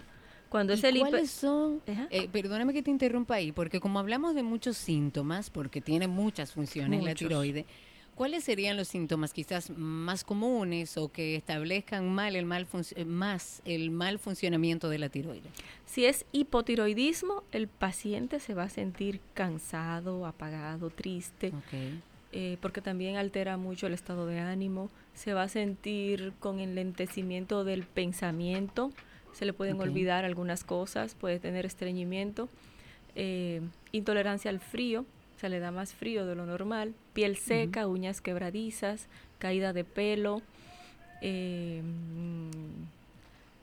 Cuando es ¿Y el ¿Cuáles son? eh, perdóname que te interrumpa ahí, porque como hablamos de muchos síntomas, porque tiene muchas funciones la tiroide, ¿cuáles serían los síntomas quizás más comunes o que establezcan mal el mal eh, más el mal funcionamiento de la tiroides? Si es hipotiroidismo, el paciente se va a sentir cansado, apagado, triste, eh, porque también altera mucho el estado de ánimo. Se va a sentir con enlentecimiento del pensamiento, se le pueden olvidar algunas cosas, puede tener estreñimiento, eh, intolerancia al frío, se le da más frío de lo normal, piel seca, uñas quebradizas, caída de pelo. eh,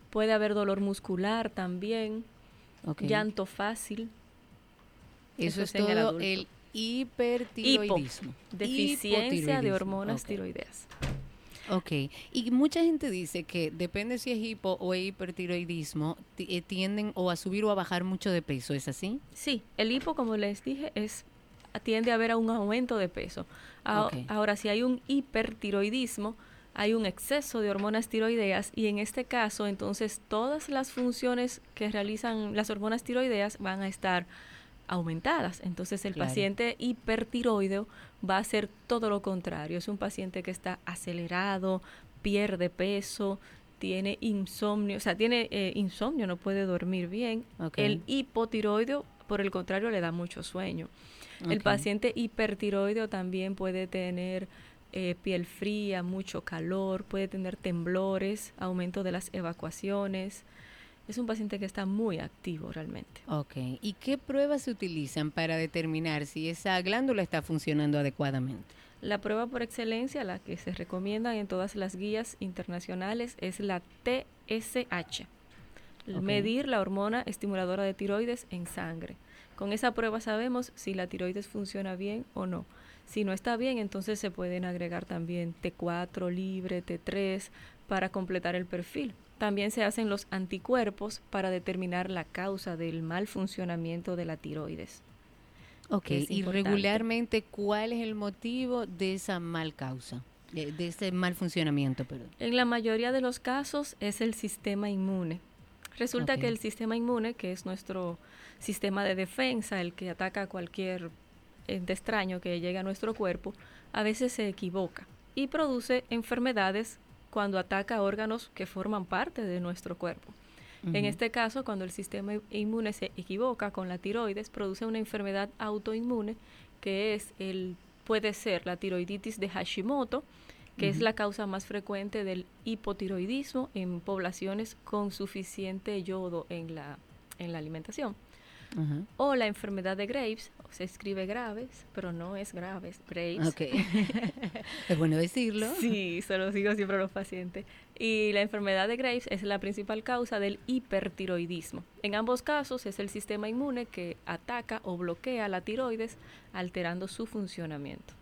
puede haber dolor muscular también, Ok. llanto fácil. Eso, es en el todo adulto. el hipertiroidismo. Hipo, deficiencia de hormonas ok. tiroideas. Ok, y mucha gente dice que depende si es hipo o hipertiroidismo, ti- eh, tienden o a subir o a bajar mucho de peso, ¿es así? Sí, el hipo, como les dije, es tiende a haber un aumento de peso. A-. Ahora, si hay un hipertiroidismo, hay un exceso de hormonas tiroideas y en este caso, entonces, todas las funciones que realizan las hormonas tiroideas van a estar aumentadas. Entonces, el Claro. paciente hipertiroideo va a hacer todo lo contrario. Es un paciente que está acelerado, pierde peso, tiene insomnio, o sea, tiene eh, insomnio, no puede dormir bien. El hipotiroideo, por el contrario, le da mucho sueño. El paciente hipertiroideo también puede tener eh, piel fría, mucho calor, puede tener temblores, aumento de las evacuaciones. Es un paciente que está muy activo realmente. Ok, ¿y qué pruebas se utilizan para determinar si esa glándula está funcionando adecuadamente? La prueba por excelencia, la que se recomienda en todas las guías internacionales, es la TSH. Medir la hormona estimuladora de tiroides en sangre. Con esa prueba sabemos si la tiroides funciona bien o no. Si no está bien, entonces se pueden agregar también T4 libre, T3 para completar el perfil. También se hacen los anticuerpos para determinar la causa del mal funcionamiento de la tiroides. Ok, y regularmente, ¿cuál es el motivo de esa mal causa? De, de ese mal funcionamiento, perdón. En la mayoría de los casos es el sistema inmune. Resulta que el sistema inmune, que es nuestro sistema de defensa, el que ataca a cualquier ente extraño que llegue a nuestro cuerpo, a veces se equivoca y produce enfermedades cuando ataca órganos que forman parte de nuestro cuerpo. En este caso, cuando el sistema inmune se equivoca con la tiroides, produce una enfermedad autoinmune que es el puede ser la tiroiditis de Hashimoto, que es la causa más frecuente del hipotiroidismo en poblaciones con suficiente yodo en la, en la alimentación. O la enfermedad de Graves, se escribe Graves, pero no es Graves, Graves. Ok. es bueno decirlo. Sí, se lo digo siempre a los pacientes. Y la enfermedad de Graves es la principal causa del hipertiroidismo. En ambos casos es el sistema inmune que ataca o bloquea la tiroides, alterando su funcionamiento.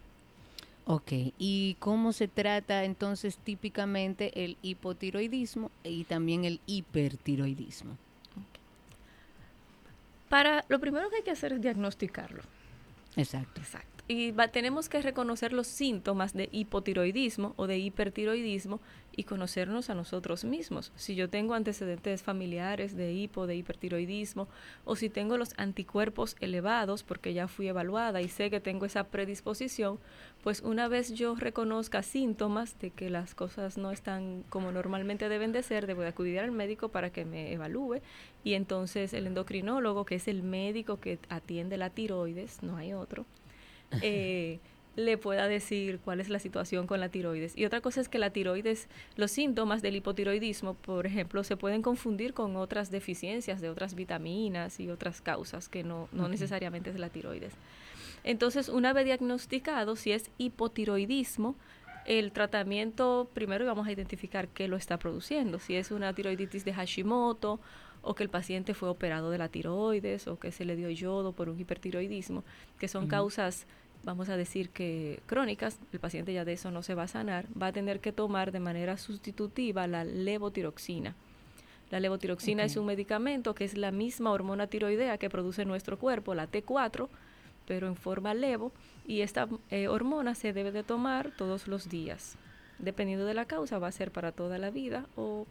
Ok, ¿y cómo se trata entonces típicamente el hipotiroidismo y también el hipertiroidismo? Para lo primero que hay que hacer es diagnosticarlo. Exacto. Exacto. Y va- tenemos que reconocer los síntomas de hipotiroidismo o de hipertiroidismo y conocernos a nosotros mismos. Si yo tengo antecedentes familiares de hipo, de hipertiroidismo, o si tengo los anticuerpos elevados porque ya fui evaluada y sé que tengo esa predisposición, pues una vez yo reconozca síntomas de que las cosas no están como normalmente deben de ser, debo de acudir al médico para que me evalúe y entonces el endocrinólogo, que es el médico que atiende la tiroides, no hay otro, eh, le pueda decir cuál es la situación con la tiroides. Y otra cosa es que la tiroides, los síntomas del hipotiroidismo, por ejemplo, se pueden confundir con otras deficiencias de otras vitaminas y otras causas que no, no necesariamente es la tiroides. Entonces, una vez diagnosticado, si es hipotiroidismo, el tratamiento, primero vamos a identificar qué lo está produciendo, si es una tiroiditis de Hashimoto o que el paciente fue operado de la tiroides o que se le dio yodo por un hipertiroidismo, que son causas, vamos a decir que crónicas, el paciente ya de eso no se va a sanar, va a tener que tomar de manera sustitutiva la levotiroxina. La levotiroxina Ok. es un medicamento que es la misma hormona tiroidea que produce nuestro cuerpo, la T4, pero en forma levo, y esta eh, hormona se debe de tomar todos los días. Dependiendo de la causa, va a ser para toda la vida o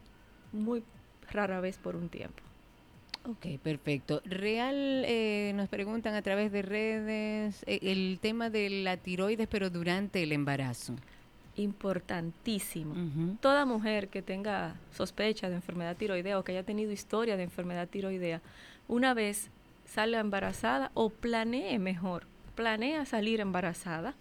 muy rara vez por un tiempo. Ok, perfecto. Real, eh, nos preguntan a través de redes eh, el tema de la tiroides, pero durante el embarazo. Importantísimo. Toda mujer que tenga sospecha de enfermedad tiroidea o que haya tenido historia de enfermedad tiroidea, una vez salga embarazada o planee mejor, planea salir embarazada,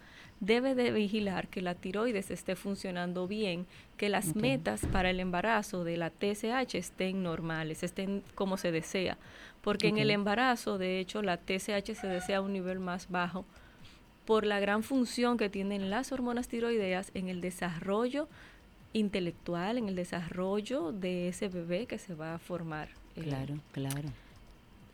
debe de vigilar que la tiroides esté funcionando bien, que las metas para el embarazo de la TSH estén normales, estén como se desea, porque en el embarazo, de hecho, la TSH se desea a un nivel más bajo por la gran función que tienen las hormonas tiroideas en el desarrollo intelectual, en el desarrollo de ese bebé que se va a formar. eh, Claro, claro.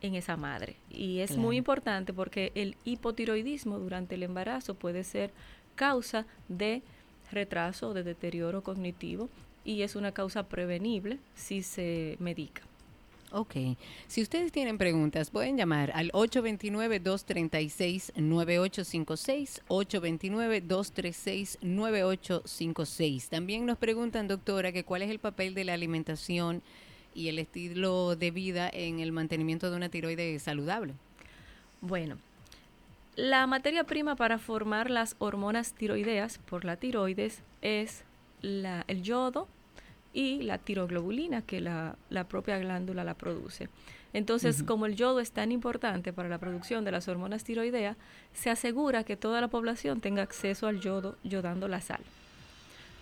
En esa madre. Y es Claro. muy importante porque el hipotiroidismo durante el embarazo puede ser causa de retraso de deterioro cognitivo y es una causa prevenible si se medica. Ok. Si ustedes tienen preguntas, pueden llamar al 829-236-9856, 829-236-9856. También nos preguntan, doctora, que cuál es el papel de la alimentación y el estilo de vida en el mantenimiento de una tiroides saludable. Bueno, la materia prima para formar las hormonas tiroideas por la tiroides es la- el yodo y la tiroglobulina que la, la propia glándula la produce. Entonces, como el yodo es tan importante para la producción de las hormonas tiroideas, se asegura que toda la población tenga acceso al yodo yodando la sal.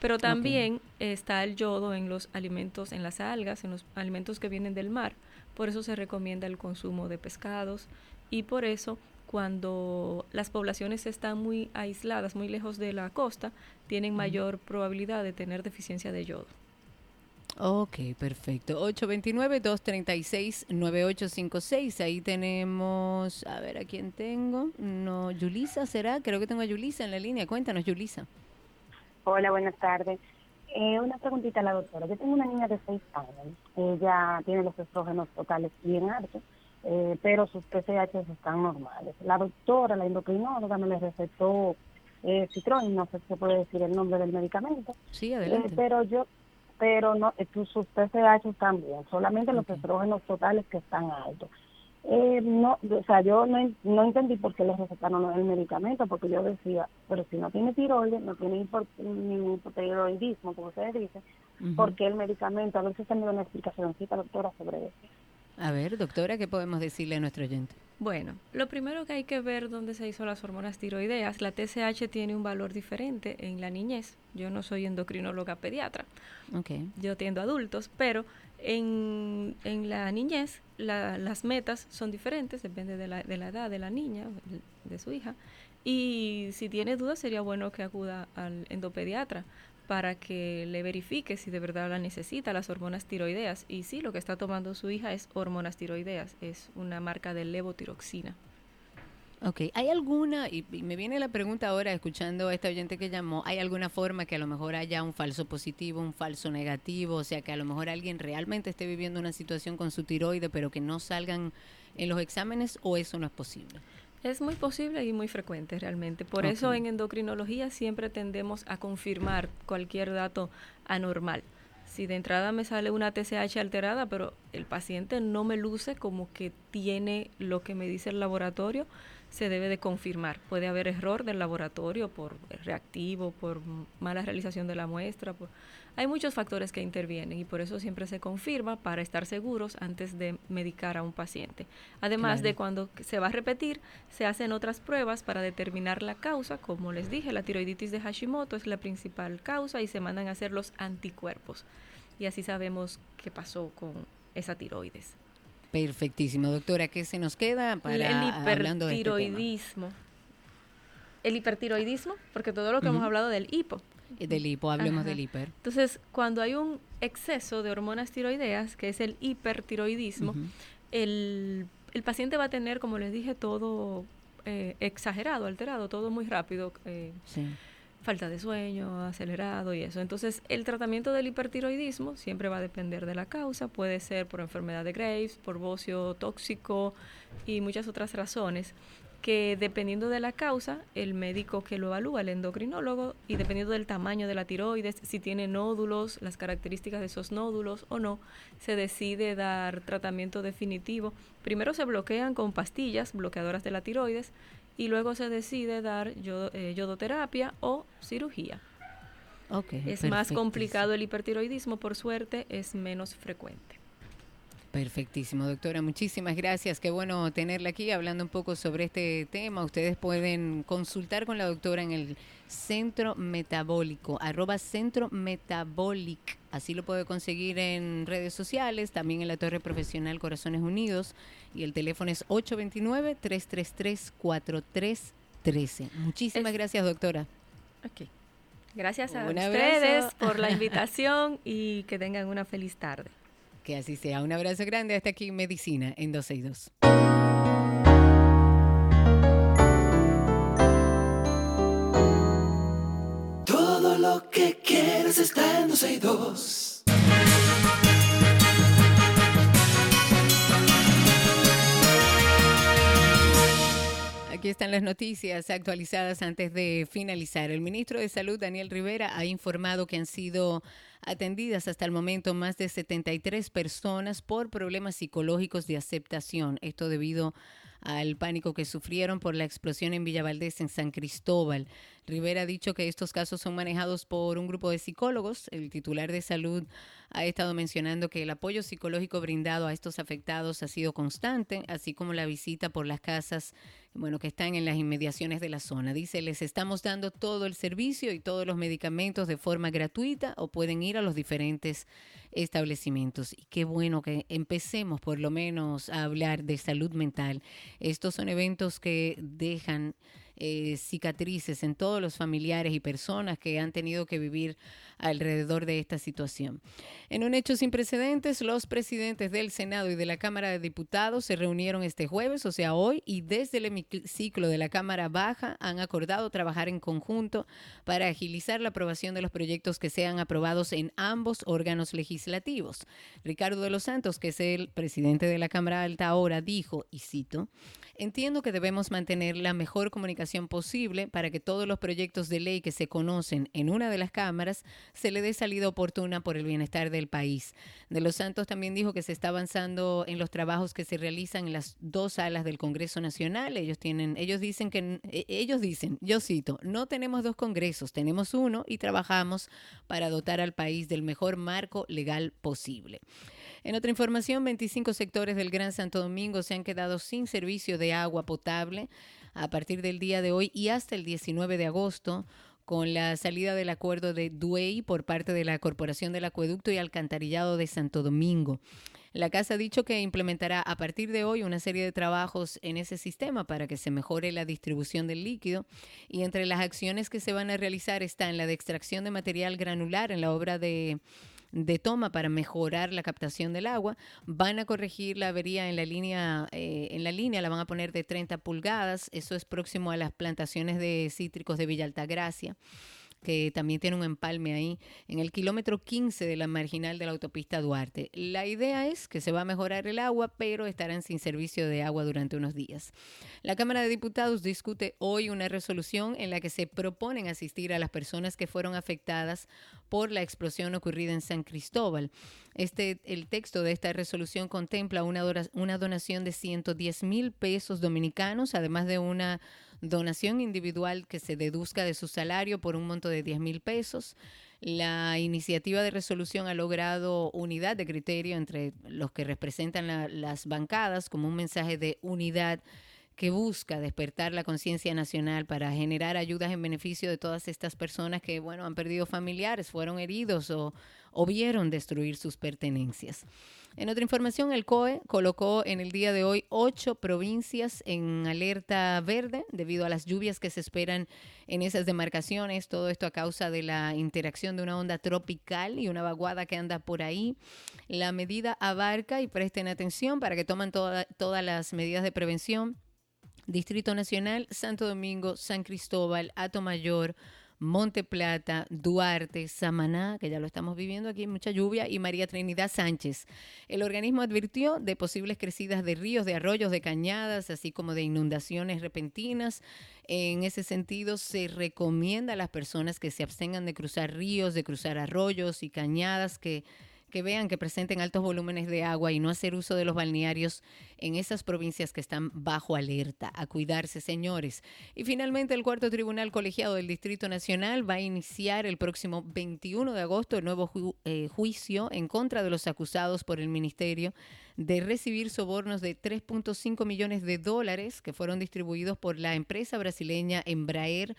Pero también está el yodo en los alimentos, en las algas, en los alimentos que vienen del mar. Por eso se recomienda el consumo de pescados y por eso cuando las poblaciones están muy aisladas, muy lejos de la costa, tienen mayor probabilidad de tener deficiencia de yodo. Ok, perfecto. 829-236-9856. Ahí tenemos, a ver a quién tengo. No, Yulisa será. Creo que tengo a Yulisa en la línea. Cuéntanos, Yulisa. Hola, buenas tardes. Eh, una preguntita a la doctora. Yo tengo una niña de 6 años. Ella tiene los estrógenos totales bien altos, eh, pero sus PCH están normales. La doctora, la endocrinóloga, me le recetó eh, Citroën, no sé si se puede decir el nombre del medicamento. Sí, Eh, adelante. pero yo, pero no, eh, sus sus PCH están bien, solamente los estrógenos totales que están altos. Eh, no, o sea, yo no, no entendí por qué le recetaron el medicamento, porque yo decía, pero si no tiene tiroides, no tiene hipo- ni hipotiroidismo, como ustedes dicen, Ujú. ¿por qué el medicamento? A ver si usted me da una explicacióncita, doctora, sobre eso. A ver, doctora, ¿qué podemos decirle a nuestro oyente? Bueno, lo primero que hay que ver dónde se hizo las hormonas tiroideas. La TSH tiene un valor diferente en la niñez. Yo no soy endocrinóloga pediatra. Yo atiendo adultos, pero en, la niñez la- las metas son diferentes, depende de la, de la edad de la niña, de su hija. Y si tiene dudas, sería bueno que acuda al endopediatra para que le verifique si de verdad la necesita, las hormonas tiroideas. Y sí, lo que está tomando su hija es hormonas tiroideas, es una marca de levotiroxina. Ok, ¿hay alguna, y, y me viene la pregunta ahora escuchando a este oyente que llamó, ¿hay alguna forma que a lo mejor haya un falso positivo, un falso negativo? O sea, que a lo mejor alguien realmente esté viviendo una situación con su tiroide, pero que no salgan en los exámenes, o eso no es posible? Es muy posible y muy frecuente realmente. Por eso en endocrinología siempre tendemos a confirmar cualquier dato anormal. Si de entrada me sale una TSH alterada, pero el paciente no me luce como que tiene lo que me dice el laboratorio, se debe de confirmar. Puede haber error del laboratorio por reactivo, por mala realización de la muestra. por- Hay muchos factores que intervienen y por eso siempre se confirma para estar seguros antes de medicar a un paciente. Además de cuando se va a repetir, se hacen otras pruebas para determinar la causa. Como les dije, la tiroiditis de Hashimoto es la principal causa y se mandan a hacer los anticuerpos. Y así sabemos qué pasó con esa tiroides. Perfectísimo, doctora, ¿qué se nos queda para el este hipertiroidismo. El hipertiroidismo, porque todo lo que hemos hablado del hipo. Eh, Del hipo, hablemos Ajá. del hiper. Entonces, cuando hay un exceso de hormonas tiroideas, que es el hipertiroidismo, el, el paciente va a tener, como les dije, todo eh, exagerado, alterado, todo muy rápido. eh, Sí. Falta de sueño, acelerado y eso. Entonces, el tratamiento del hipertiroidismo siempre va a depender de la causa. Puede ser por enfermedad de Graves, por bocio tóxico y muchas otras razones que dependiendo de la causa, el médico que lo evalúa, el endocrinólogo, y dependiendo del tamaño de la tiroides, si tiene nódulos, las características de esos nódulos o no, se decide dar tratamiento definitivo. Primero se bloquean con pastillas bloqueadoras de la tiroides y luego se decide dar eh, yodoterapia o cirugía. Es más complicado el hipertiroidismo, por suerte es menos frecuente. Perfectísimo, doctora. Muchísimas gracias. Qué bueno tenerla aquí hablando un poco sobre este tema. Ustedes pueden consultar con la doctora en el Centro Metabólico, arroba Centro Metabolic. Así lo puede conseguir en redes sociales, también en la Torre Profesional Corazones Unidos. Y el teléfono es 829-333-4313. Muchísimas gracias, doctora. Ok. Gracias a Un ustedes abrazo. por la invitación y que tengan una feliz tarde. Que así sea. Un abrazo grande. Hasta aquí Medicina en 12 y 2. Todo lo que quieres está en 12 y 2. Aquí están las noticias actualizadas antes de finalizar. El ministro de Salud, Daniel Rivera, ha informado que han sido atendidas hasta el momento más de 73 personas por problemas psicológicos de aceptación. Esto debido al pánico que sufrieron por la explosión en Villa Valdés, en San Cristóbal. Rivera ha dicho que estos casos son manejados por un grupo de psicólogos. El titular de salud ha estado mencionando que el apoyo psicológico brindado a estos afectados ha sido constante, así como la visita por las casas, bueno, que están en las inmediaciones de la zona. Dice, les estamos dando todo el servicio y todos los medicamentos de forma gratuita o pueden ir a los diferentes establecimientos. Y qué bueno que empecemos por lo menos a hablar de salud mental. Estos son eventos que dejan eh, cicatrices en todos los familiares y personas que han tenido que vivir alrededor de esta situación. En un hecho sin precedentes, los presidentes del Senado y de la Cámara de Diputados se reunieron este jueves, o sea, hoy, y desde el hemiciclo de la Cámara Baja han acordado trabajar en conjunto para agilizar la aprobación de los proyectos que sean aprobados en ambos órganos legislativos. Ricardo de los Santos, que es el presidente de la Cámara Alta ahora, dijo, y cito, Entiendo que debemos mantener la mejor comunicación posible para que todos los proyectos de ley que se conocen en una de las cámaras se le dé salida oportuna por el bienestar del país. De los Santos también dijo que se está avanzando en los trabajos que se realizan en las dos salas del Congreso Nacional. Ellos tienen, ellos dicen que e, ellos dicen, yo cito, no tenemos dos congresos, tenemos uno y trabajamos para dotar al país del mejor marco legal posible. En otra información, 25 sectores del Gran Santo Domingo se han quedado sin servicio de agua potable a partir del día de hoy y hasta el 19 de agosto con la salida del acuerdo de Duey por parte de la Corporación del Acueducto y Alcantarillado de Santo Domingo. La Casa ha dicho que implementará a partir de hoy una serie de trabajos en ese sistema para que se mejore la distribución del líquido y entre las acciones que se van a realizar están la de extracción de material granular en la obra de de toma para mejorar la captación del agua. Van a corregir la avería en la línea, eh, en la línea la van a poner de 30 pulgadas. Eso es próximo a las plantaciones de cítricos de Villa Altagracia que también tiene un empalme ahí, en el kilómetro 15 de la marginal de la autopista Duarte. La idea es que se va a mejorar el agua, pero estarán sin servicio de agua durante unos días. La Cámara de Diputados discute hoy una resolución en la que se proponen asistir a las personas que fueron afectadas por la explosión ocurrida en San Cristóbal. Este, el texto de esta resolución contempla una, una donación de 110 mil pesos dominicanos, además de una donación individual que se deduzca de su salario por un monto de 10 mil pesos. La iniciativa de resolución ha logrado unidad de criterio entre los que representan las bancadas como un mensaje de unidad que busca despertar la conciencia nacional para generar ayudas en beneficio de todas estas personas que, bueno, han perdido familiares, fueron heridos o, vieron destruir sus pertenencias. En otra información, el COE colocó en el día de hoy ocho provincias en alerta verde debido a las lluvias que se esperan en esas demarcaciones. Todo esto a causa de la interacción de una onda tropical y una vaguada que anda por ahí. La medida abarca, y presten atención para que tomen todas las medidas de prevención. Distrito Nacional, Santo Domingo, San Cristóbal, Mayor. Monte Plata, Duarte, Samaná, que ya lo estamos viviendo aquí, mucha lluvia, y María Trinidad Sánchez. El organismo advirtió de posibles crecidas de ríos, de arroyos, de cañadas, así como de inundaciones repentinas. En ese sentido, se recomienda a las personas que se abstengan de cruzar ríos, de cruzar arroyos y cañadas que que vean que presenten altos volúmenes de agua y no hacer uso de los balnearios en esas provincias que están bajo alerta. A cuidarse, señores. Y finalmente, el cuarto tribunal colegiado del Distrito Nacional va a iniciar el próximo 21 de agosto el nuevo eh, juicio en contra de los acusados por el Ministerio de recibir sobornos de 3.5 millones de dólares que fueron distribuidos por la empresa brasileña Embraer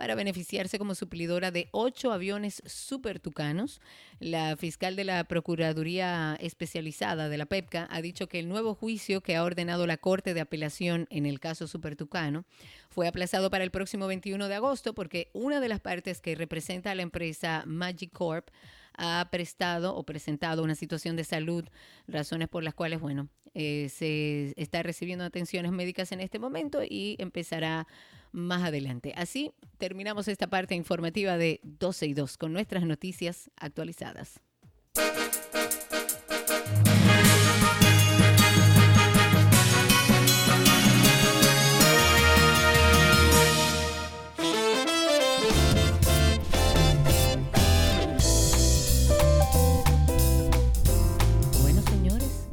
para beneficiarse como suplidora de ocho aviones super tucanos. La fiscal de la Procuraduría Especializada de la PEPCA ha dicho que el nuevo juicio que ha ordenado la Corte de Apelación en el caso super tucano fue aplazado para el próximo 21 de agosto porque una de las partes que representa a la empresa Magic Corp ha prestado o presentado una situación de salud, razones por las cuales, bueno, eh, se está recibiendo atenciones médicas en este momento y empezará más adelante. Así terminamos esta parte informativa de 12 y 2 con nuestras noticias actualizadas.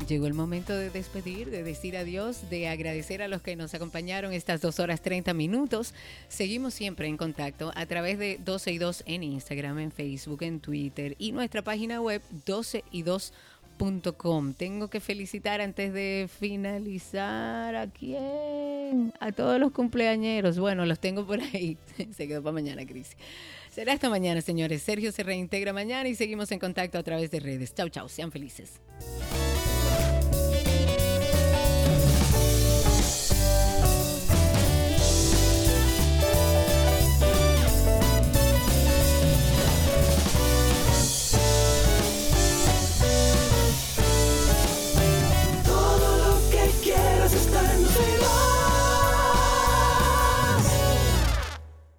Llegó el momento de despedir, de decir adiós, de agradecer a los que nos acompañaron estas dos horas 30 minutos. Seguimos siempre en contacto a través de 12 y 2 en Instagram, en Facebook, en Twitter y nuestra página web 12 y 2.com. Tengo que felicitar antes de finalizar a quién, a todos los cumpleañeros. Bueno, los tengo por ahí. Se quedó para mañana, Cris. Será esta mañana, señores. Sergio se reintegra mañana y seguimos en contacto a través de redes. Chau, chau. Sean felices.